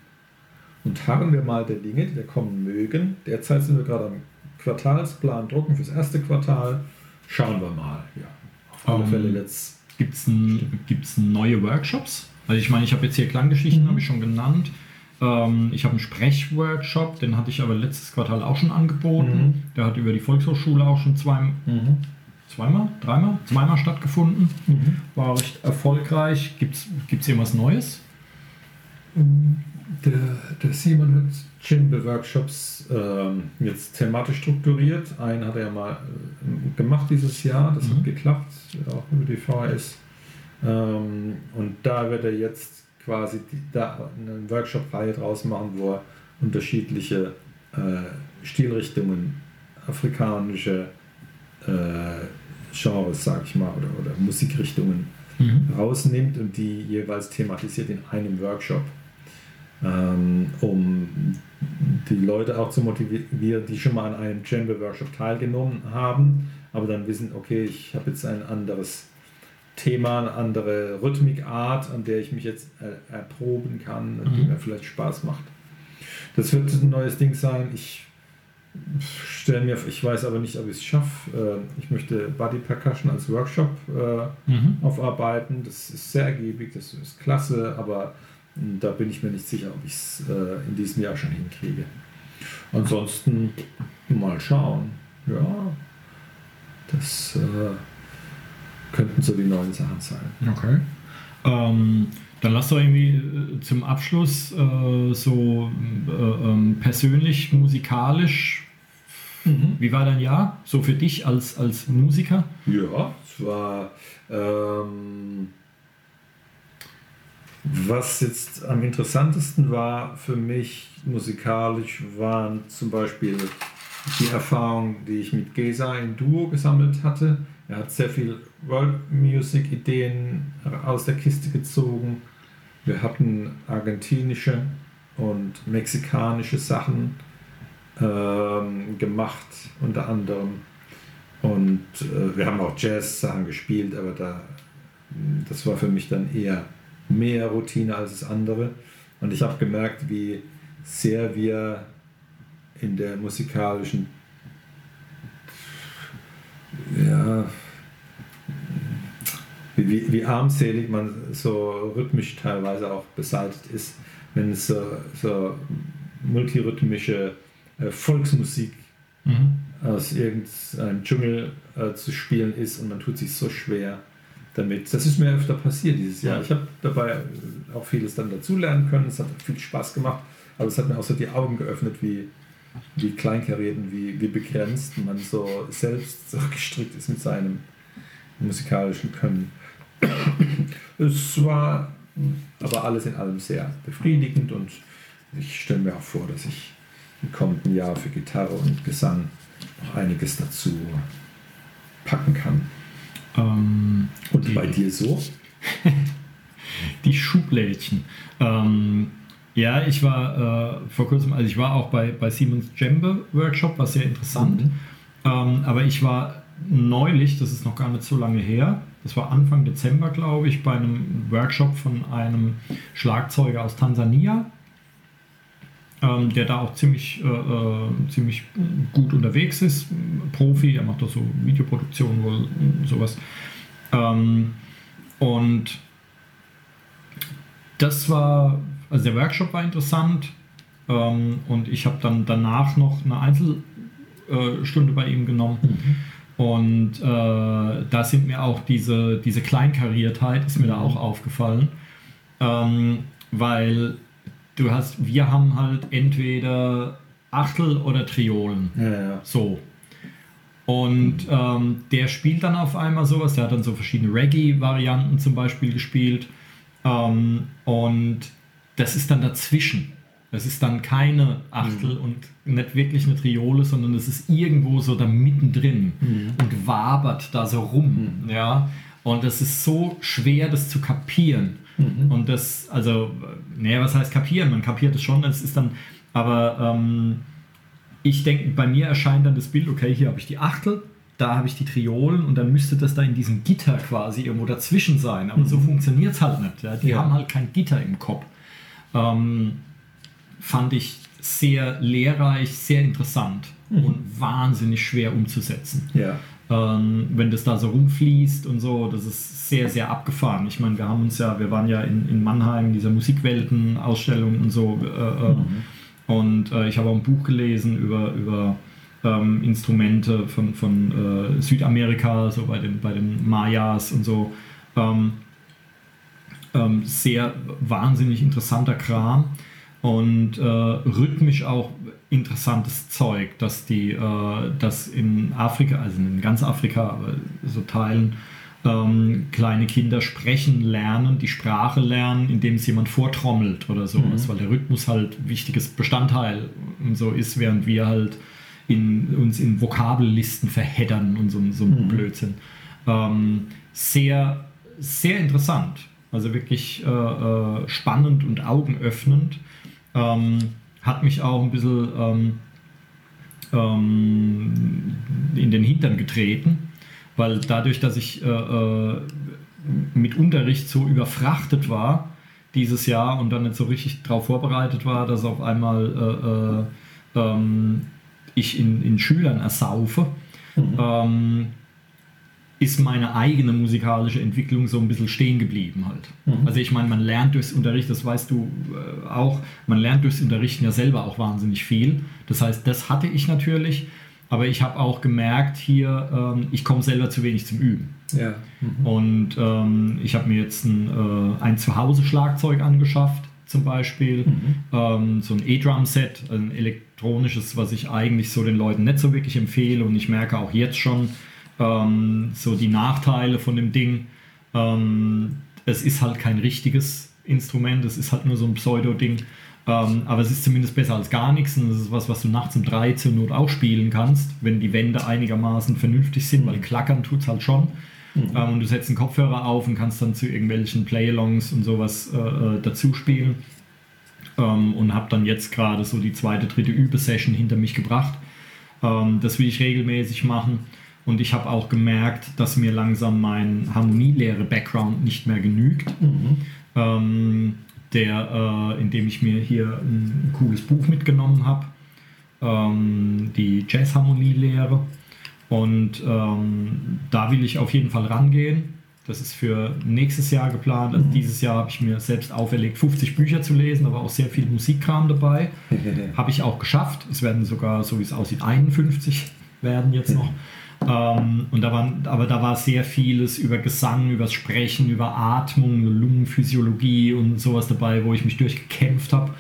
Und harren wir mal der Dinge, die da kommen mögen. Derzeit sind wir gerade am Quartalsplan drucken fürs erste Quartal. Schauen wir mal. Ja, auf alle Ähm, Fälle jetzt. Gibt es gibt's neue Workshops? Also ich meine, ich habe jetzt hier Klanggeschichten, Mhm. habe ich schon genannt. Ähm, ich habe einen Sprechworkshop, den hatte ich aber letztes Quartal auch schon angeboten. Mhm. Der hat über die Volkshochschule auch schon zwei, zweimal, dreimal, zweimal stattgefunden. War recht erfolgreich. Gibt es irgendwas Neues? Der, der Simon hat Chinbe-Workshops ähm, jetzt thematisch strukturiert. Einen hat er ja mal äh, gemacht dieses Jahr, das Mhm. hat geklappt, auch über die VHS. Ähm, und da wird er jetzt quasi die, da eine Workshop-Reihe draus machen, wo er unterschiedliche äh, Stilrichtungen, afrikanische äh, Genres, sag ich mal, oder, oder Musikrichtungen rausnimmt und die jeweils thematisiert in einem Workshop, ähm, um die Leute auch zu motivieren, die schon mal an einem Chamber-Workshop teilgenommen haben, aber dann wissen, okay, ich habe jetzt ein anderes Thema, eine andere Rhythmikart, an der ich mich jetzt äh, erproben kann, die Mhm. mir vielleicht Spaß macht. Das wird ein neues Ding sein. Ich stelle mir, ich weiß aber nicht, ob ich es schaffe. Äh, ich möchte Body Percussion als Workshop äh, Mhm. aufarbeiten. Das ist sehr ergiebig, das ist klasse, aber da bin ich mir nicht sicher, ob ich es äh, in diesem Jahr schon hinkriege. Ansonsten mal schauen. Ja, das äh, könnten so die neuen Sachen sein. Okay. Ähm, dann lass doch irgendwie äh, zum Abschluss äh, so äh, ähm, persönlich, musikalisch, wie war dein Jahr? So für dich als, als Musiker? Ja, es war. Ähm, was jetzt am interessantesten war für mich musikalisch, waren zum Beispiel die Erfahrungen, die ich mit Gesa in Duo gesammelt hatte. Er hat sehr viel World Music Ideen aus der Kiste gezogen. Wir hatten argentinische und mexikanische Sachen ähm, gemacht, unter anderem. Und äh, wir haben auch Jazz-Sachen gespielt, aber da, das war für mich dann eher mehr Routine als das andere. Und ich habe gemerkt, wie sehr wir in der musikalischen, ja, wie, wie, wie armselig man so rhythmisch teilweise auch beseitigt ist, wenn es so, so multirhythmische äh, Volksmusik aus irgendeinem Dschungel äh, zu spielen ist und man tut sich so schwer damit. Das ist mir öfter passiert dieses Jahr. Ja. Ich habe dabei auch vieles dann dazulernen können. Es hat viel Spaß gemacht, aber es hat mir auch so die Augen geöffnet, wie, wie kleinkariert und wie, wie begrenzt man so selbst so gestrickt ist mit seinem musikalischen Können. Es war aber alles in allem sehr befriedigend und ich stelle mir auch vor, dass ich im kommenden Jahr für Gitarre und Gesang noch einiges dazu packen kann. Ähm, Und die, bei dir so? die Schublädchen. Ähm, ja, ich war äh, vor kurzem, also ich war auch bei, bei Siemens Djembe Workshop, war sehr interessant. Mhm. Ähm, aber ich war neulich, das ist noch gar nicht so lange her, das war Anfang Dezember, glaube ich, bei einem Workshop von einem Schlagzeuger aus Tansania, ähm, der da auch ziemlich, äh, äh, ziemlich gut unterwegs ist. Profi, er macht auch so Videoproduktion wohl, sowas. Ähm, und das war, also der Workshop war interessant ähm, und ich habe dann danach noch eine Einzelstunde bei ihm genommen. Und äh, da sind mir auch diese, diese Kleinkariertheit ist mir da auch aufgefallen. Ähm, weil du hast, wir haben halt entweder Achtel oder Triolen. Ja, ja. So. Und ähm, der spielt dann auf einmal sowas, der hat dann so verschiedene Reggae-Varianten zum Beispiel gespielt. Ähm, und das ist dann dazwischen. Es ist dann keine Achtel Mhm. und nicht wirklich eine Triole, sondern es ist irgendwo so da mittendrin Mhm. und wabert da so rum. Ja? Und es ist so schwer, das zu kapieren. Mhm. Und das, also, naja, was heißt kapieren? Man kapiert es schon, es ist dann, aber ähm, ich denke, bei mir erscheint dann das Bild, okay, hier habe ich die Achtel, da habe ich die Triolen und dann müsste das da in diesem Gitter quasi irgendwo dazwischen sein. Aber so funktioniert es halt nicht. Ja? Die Ja. haben halt kein Gitter im Kopf. Ähm, fand ich sehr lehrreich, sehr interessant und wahnsinnig schwer umzusetzen. Ja. Ähm, wenn das da so rumfließt und so, das ist sehr, sehr abgefahren. Ich meine, wir haben uns ja, wir waren ja in, in Mannheim, dieser Musikwelten-Ausstellung und so. Äh, äh, Und äh, ich habe auch ein Buch gelesen über, über ähm, Instrumente von, von äh, Südamerika, so bei den, bei den Mayas und so. Ähm, ähm, sehr wahnsinnig interessanter Kram und äh, rhythmisch auch interessantes Zeug, dass die, äh, dass in Afrika, also in ganz Afrika, aber so Teilen, ähm, kleine Kinder sprechen lernen, die Sprache lernen, indem es jemand vortrommelt oder sowas, weil der Rhythmus halt wichtiges Bestandteil und so ist, während wir halt in, uns in Vokabellisten verheddern und so, so ein Blödsinn. Ähm, sehr, sehr interessant. Also wirklich äh, äh, spannend und augenöffnend. Ähm, hat mich auch ein bisschen ähm, ähm, in den Hintern getreten, weil dadurch, dass ich äh, äh, mit Unterricht so überfrachtet war dieses Jahr und dann nicht so richtig darauf vorbereitet war, dass auf einmal äh, äh, ähm, ich in, in Schülern ersaufe, ähm, ist meine eigene musikalische Entwicklung so ein bisschen stehen geblieben halt. Also ich meine, man lernt durchs Unterricht, das weißt du äh, auch, man lernt durchs Unterrichten ja selber auch wahnsinnig viel. Das heißt, das hatte ich natürlich, aber ich habe auch gemerkt hier, ähm, ich komme selber zu wenig zum Üben. Ja. Und ähm, ich habe mir jetzt ein, äh, ein Zuhause-Schlagzeug angeschafft, zum Beispiel. Ähm, so ein E-Drum-Set, ein elektronisches, was ich eigentlich so den Leuten nicht so wirklich empfehle. Und ich merke auch jetzt schon ähm, so die Nachteile von dem Ding. Ähm, es ist halt kein richtiges Instrument, es ist halt nur so ein Pseudo-Ding. Ähm, aber es ist zumindest besser als gar nichts und es ist was, was du nachts um 3 zur Not auch spielen kannst, wenn die Wände einigermaßen vernünftig sind, weil klackern tut es halt schon. Ähm, und du setzt einen Kopfhörer auf und kannst dann zu irgendwelchen Play-Alongs und sowas äh, äh, dazu spielen. Ähm, und habe dann jetzt gerade so die zweite, dritte Übesession hinter mich gebracht. Ähm, das will ich regelmäßig machen. Und ich habe auch gemerkt, dass mir langsam mein Harmonielehre-Background nicht mehr genügt. Ähm, der, äh, indem ich mir hier ein cooles Buch mitgenommen habe, ähm, die Jazzharmonielehre. Und ähm, da will ich auf jeden Fall rangehen. Das ist für nächstes Jahr geplant. Also dieses Jahr habe ich mir selbst auferlegt, 50 Bücher zu lesen, aber auch sehr viel Musikkram dabei. Habe ich auch geschafft. Es werden sogar, so wie es aussieht, 51 werden jetzt noch. Ähm, und da waren, aber da war sehr vieles über Gesang, über Sprechen, über Atmung, Lungenphysiologie und sowas dabei, wo ich mich durchgekämpft habe.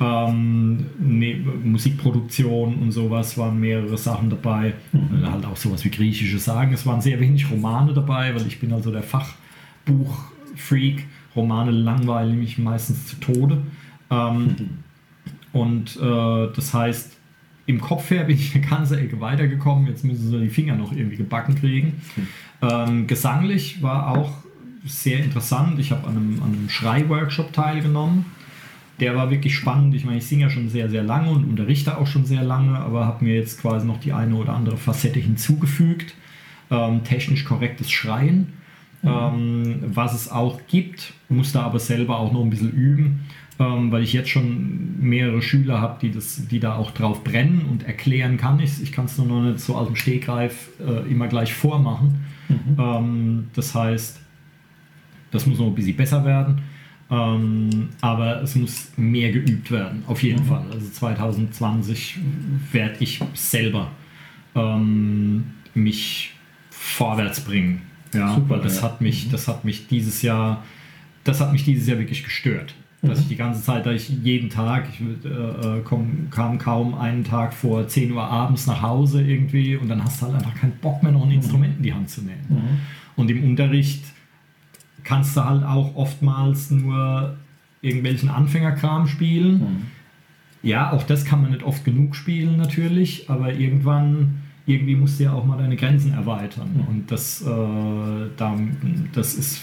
Ähm, ne, Musikproduktion und sowas waren mehrere Sachen dabei. Äh, Halt auch sowas wie griechische Sagen. Es waren sehr wenig Romane dabei, weil ich bin also der Fachbuch-Freak. Romane langweilen mich meistens zu Tode. Ähm, und äh, das heißt, im Kopf her bin ich eine ganze Ecke weitergekommen. Jetzt müssen sie die Finger noch irgendwie gebacken kriegen. Ähm, gesanglich war auch sehr interessant. Ich habe an einem, an einem Schrei-Workshop teilgenommen. Der war wirklich spannend. Ich meine, ich singe ja schon sehr, sehr lange und unterrichte auch schon sehr lange, aber habe mir jetzt quasi noch die eine oder andere Facette hinzugefügt. Ähm, technisch korrektes Schreien, ähm, was es auch gibt, muss da aber selber auch noch ein bisschen üben, ähm, weil ich jetzt schon mehrere Schüler habe, die, das- die da auch drauf brennen und erklären kann ich Ich kann es nur noch nicht so aus dem Stegreif äh, immer gleich vormachen. Ähm, das heißt, das muss noch ein bisschen besser werden. Ähm, aber es muss mehr geübt werden, auf jeden Fall. Also 2020 werde ich selber ähm, mich vorwärts bringen. Ja, Super, das ja. hat mich, das hat mich dieses Jahr, das hat mich dieses Jahr wirklich gestört. Dass Mhm. ich die ganze Zeit, da ich jeden Tag, ich äh, äh, komm, kam kaum einen Tag vor 10 Uhr abends nach Hause irgendwie und dann hast du halt einfach keinen Bock mehr, noch ein Mhm. Instrument in die Hand zu nehmen. Und im Unterricht kannst du halt auch oftmals nur irgendwelchen Anfängerkram spielen. Mhm. Ja, auch das kann man nicht oft genug spielen natürlich, aber irgendwann, irgendwie musst du ja auch mal deine Grenzen erweitern. Mhm. Und das, äh, da, das ist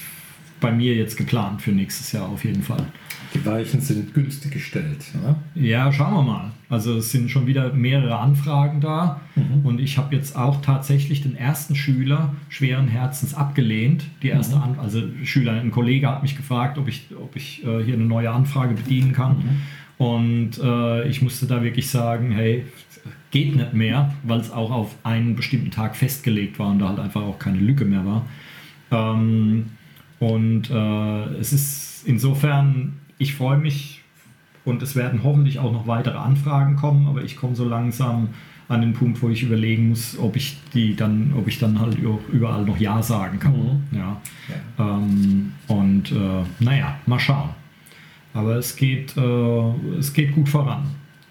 bei mir jetzt geplant für nächstes Jahr auf jeden Fall. Die Weichen sind günstig gestellt. Ja? Ja, schauen wir mal. Also es sind schon wieder mehrere Anfragen da Mhm. und ich habe jetzt auch tatsächlich den ersten Schüler schweren Herzens abgelehnt. Die erste Mhm. An also Schüler, ein Kollege hat mich gefragt, ob ich, ob ich äh, hier eine neue Anfrage bedienen kann. Mhm. Und äh, ich musste da wirklich sagen, hey, geht nicht mehr, weil es auch auf einen bestimmten Tag festgelegt war und da halt einfach auch keine Lücke mehr war. Ähm, und äh, es ist insofern, ich freue mich und es werden hoffentlich auch noch weitere Anfragen kommen, aber ich komme so langsam an den Punkt, wo ich überlegen muss, ob ich die dann, ob ich dann halt überall noch Ja sagen kann. Mhm. Ja. Ähm, und äh, naja, mal schauen. Aber es geht, äh, es geht gut voran.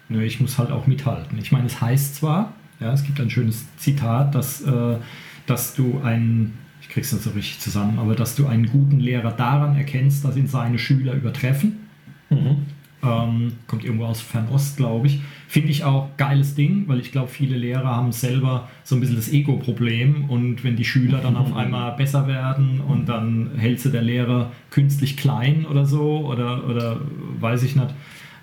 Ne, Ich muss halt auch mithalten. Ich meine, es heißt zwar, ja, es gibt ein schönes Zitat, dass, äh, dass du einen, ich krieg's nicht so richtig zusammen, aber dass du einen guten Lehrer daran erkennst, dass ihn seine Schüler übertreffen. Mhm. Ähm, kommt irgendwo aus Fernost, glaube ich. Finde ich auch geiles Ding, weil ich glaube, viele Lehrer haben selber so ein bisschen das Ego-Problem und wenn die Schüler dann auf einmal besser werden und dann hält sie der Lehrer künstlich klein oder so oder, oder weiß ich nicht.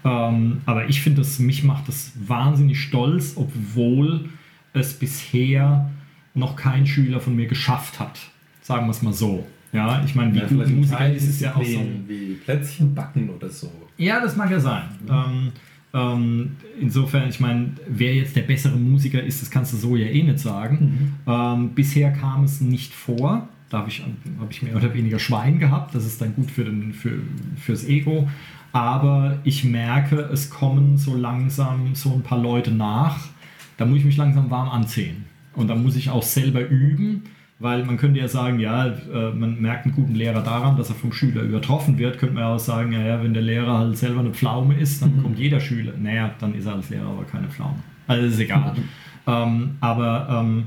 Ähm, aber ich finde, das mich macht das wahnsinnig stolz, obwohl es bisher noch kein Schüler von mir geschafft hat. Sagen wir es mal so. Ja, ich meine, wie Ja, gute Musiker ist es ja auch so. Wie Plätzchen backen oder so. Ja, das mag ja sein. Ähm, ähm, insofern, ich meine, wer jetzt der bessere Musiker ist, das kannst du so ja eh nicht sagen. Ähm, bisher kam es nicht vor. Da habe ich, hab ich mehr oder weniger Schwein gehabt. Das ist dann gut für den, für, fürs Ego. Aber ich merke, es kommen so langsam so ein paar Leute nach. Da muss ich mich langsam warm anziehen. Und da muss ich auch selber üben. Weil man könnte ja sagen, ja, äh, man merkt einen guten Lehrer daran, dass er vom Schüler übertroffen wird. Könnte man ja auch sagen, ja, wenn der Lehrer halt selber eine Pflaume ist, dann kommt jeder Schüler. Naja, dann ist er als Lehrer aber keine Pflaume. Also ist egal. ähm, aber ähm,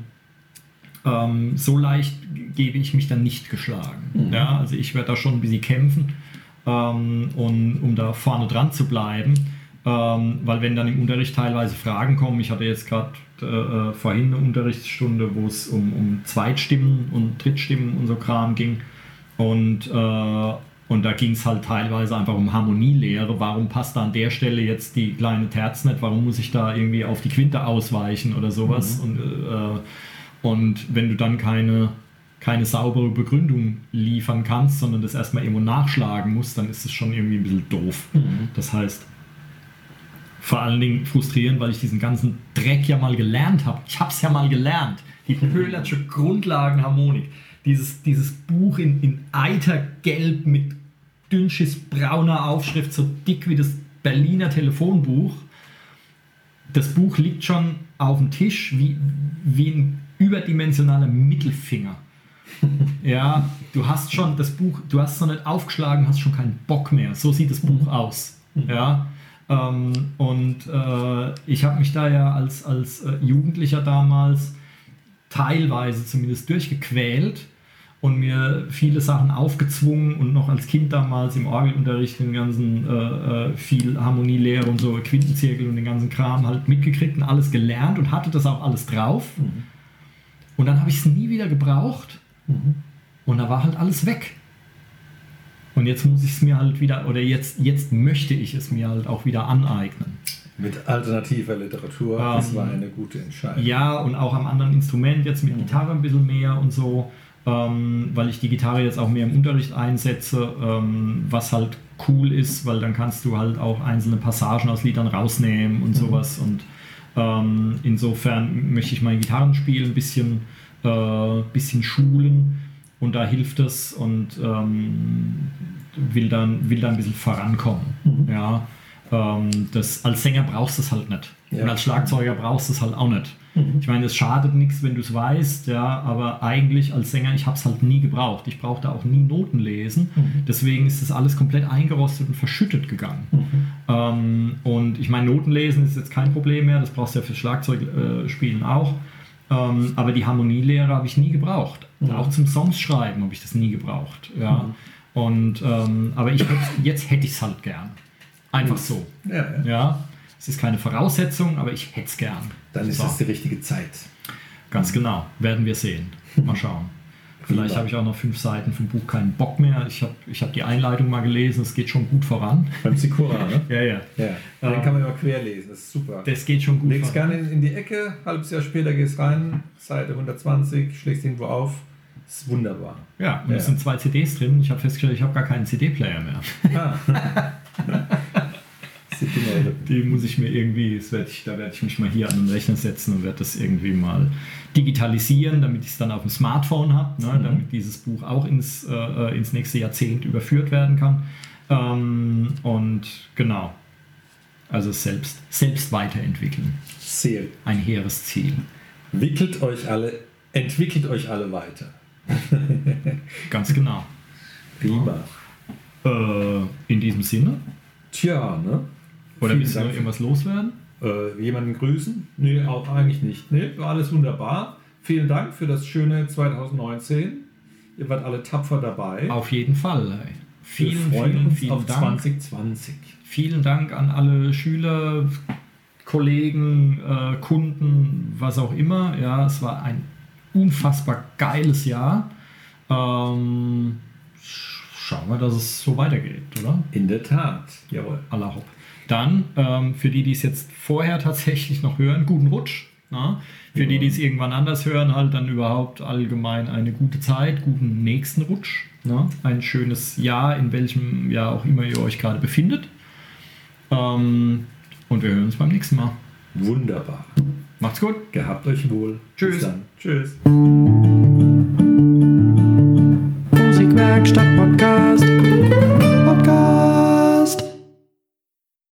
ähm, so leicht gebe ich mich dann nicht geschlagen. Ja, also ich werde da schon ein bisschen kämpfen, ähm, und, um da vorne dran zu bleiben. Ähm, weil wenn dann im Unterricht teilweise Fragen kommen, ich hatte jetzt gerade äh, vorhin eine Unterrichtsstunde, wo es um, um Zweitstimmen und Drittstimmen und so Kram ging. Und, äh, und da ging es halt teilweise einfach um Harmonielehre. Warum passt da an der Stelle jetzt die kleine Terz nicht? Warum muss ich da irgendwie auf die Quinte ausweichen oder sowas? Und, äh, und wenn du dann keine, keine saubere Begründung liefern kannst, sondern das erstmal irgendwo nachschlagen musst, dann ist es schon irgendwie ein bisschen doof. Das heißt, vor allen Dingen frustrierend, weil ich diesen ganzen Dreck ja mal gelernt habe. Ich habe es ja mal gelernt. Die Pöhlersche Grundlagenharmonik. Dieses, dieses Buch in, in Eitergelb mit dünnschiss brauner Aufschrift, so dick wie das Berliner Telefonbuch. Das Buch liegt schon auf dem Tisch wie, wie ein überdimensionaler Mittelfinger. Ja, du hast schon das Buch, du hast es noch nicht aufgeschlagen, hast schon keinen Bock mehr. So sieht das Buch aus. Ja, ähm, und äh, ich habe mich da ja als, als äh, Jugendlicher damals teilweise zumindest durchgequält und mir viele Sachen aufgezwungen und noch als Kind damals im Orgelunterricht den ganzen äh, äh, viel Harmonielehre und so Quintenzirkel und den ganzen Kram halt mitgekriegt und alles gelernt und hatte das auch alles drauf. Und dann habe ich es nie wieder gebraucht und da war halt alles weg. Und jetzt muss ich es mir halt wieder, oder jetzt, jetzt möchte ich es mir halt auch wieder aneignen. Mit alternativer Literatur, Ähm, das war eine gute Entscheidung. Ja, und auch am anderen Instrument, jetzt mit Gitarre ein bisschen mehr und so, ähm, weil ich die Gitarre jetzt auch mehr im Unterricht einsetze, ähm, was halt cool ist, weil dann kannst du halt auch einzelne Passagen aus Liedern rausnehmen und sowas. Und ähm, insofern möchte ich mein Gitarrenspiel ein bisschen, äh, bisschen schulen und da hilft es und ähm, will, dann, will da ein bisschen vorankommen. Ja. Ähm, das, als Sänger brauchst du es halt nicht. Ja. Und als Schlagzeuger brauchst du es halt auch nicht. Ich meine, es schadet nichts, wenn du es weißt, ja, aber eigentlich als Sänger, ich habe es halt nie gebraucht. Ich brauchte auch nie Noten lesen. Deswegen ist das alles komplett eingerostet und verschüttet gegangen. Ähm, und ich meine, Noten lesen ist jetzt kein Problem mehr, das brauchst du ja fürs Schlagzeugspielen auch. Ähm, aber die Harmonielehre habe ich nie gebraucht. Auch zum Songs schreiben habe ich das nie gebraucht. Ja. Und, ähm, aber ich jetzt hätte ich es halt gern. Einfach so. Ja, ja. Ja. Es ist keine Voraussetzung, aber ich hätte es gern. Dann ist So. es die richtige Zeit. Ganz genau. Werden wir sehen. Mal schauen. Vielleicht habe ich auch noch fünf Seiten vom Buch keinen Bock mehr. Ich habe ich hab die Einleitung mal gelesen, es geht schon gut voran. Beim Sikora, ne? Ja, ja. Ja. Den kann man immer quer lesen, das ist super. Das geht schon gut Legst voran. gerne in, in die Ecke, halbes Jahr später gehst rein, Seite 120, schlägst irgendwo auf. Das ist wunderbar. Ja, und Ja. es sind zwei CDs drin. Ich habe festgestellt, ich habe gar keinen CD-Player mehr. Ah. Genau. Die muss ich mir irgendwie, werd ich, da werde ich mich mal hier an den Rechner setzen und werde das irgendwie mal digitalisieren, damit ich es dann auf dem Smartphone habe, ne, damit dieses Buch auch ins, äh, äh, ins nächste Jahrzehnt überführt werden kann. Ähm, und genau, also selbst, selbst weiterentwickeln. Sehr. Ein hehres Ziel. Wickelt euch alle, entwickelt euch alle weiter. Ganz genau. Prima. Äh, in diesem Sinne, Tja, ne? Oder willst du noch irgendwas loswerden? Äh, jemanden grüßen? Nee, auch eigentlich nicht. Nee, war alles wunderbar. Vielen Dank für das schöne 2019. Ihr wart alle tapfer dabei. Auf jeden Fall. ey. Vielen, Wir vielen, vielen auf Dank. 2020. Vielen Dank an alle Schüler, Kollegen, äh, Kunden, was auch immer. Ja, es war ein unfassbar geiles Jahr. Ähm, sch- schauen wir, dass es so weitergeht, oder? In der Tat. Jawohl. Allah hopp. Dann, ähm, für die, die es jetzt vorher tatsächlich noch hören, guten Rutsch. Na? Für die, die es irgendwann anders hören, halt dann überhaupt allgemein eine gute Zeit, guten nächsten Rutsch. Na? Ein schönes Jahr, in welchem Jahr auch immer ihr euch gerade befindet. Ähm, und wir hören uns beim nächsten Mal. Wunderbar. Macht's gut. Gehabt euch wohl. Tschüss. Bis dann. Tschüss. Musikwerkstatt Podcast.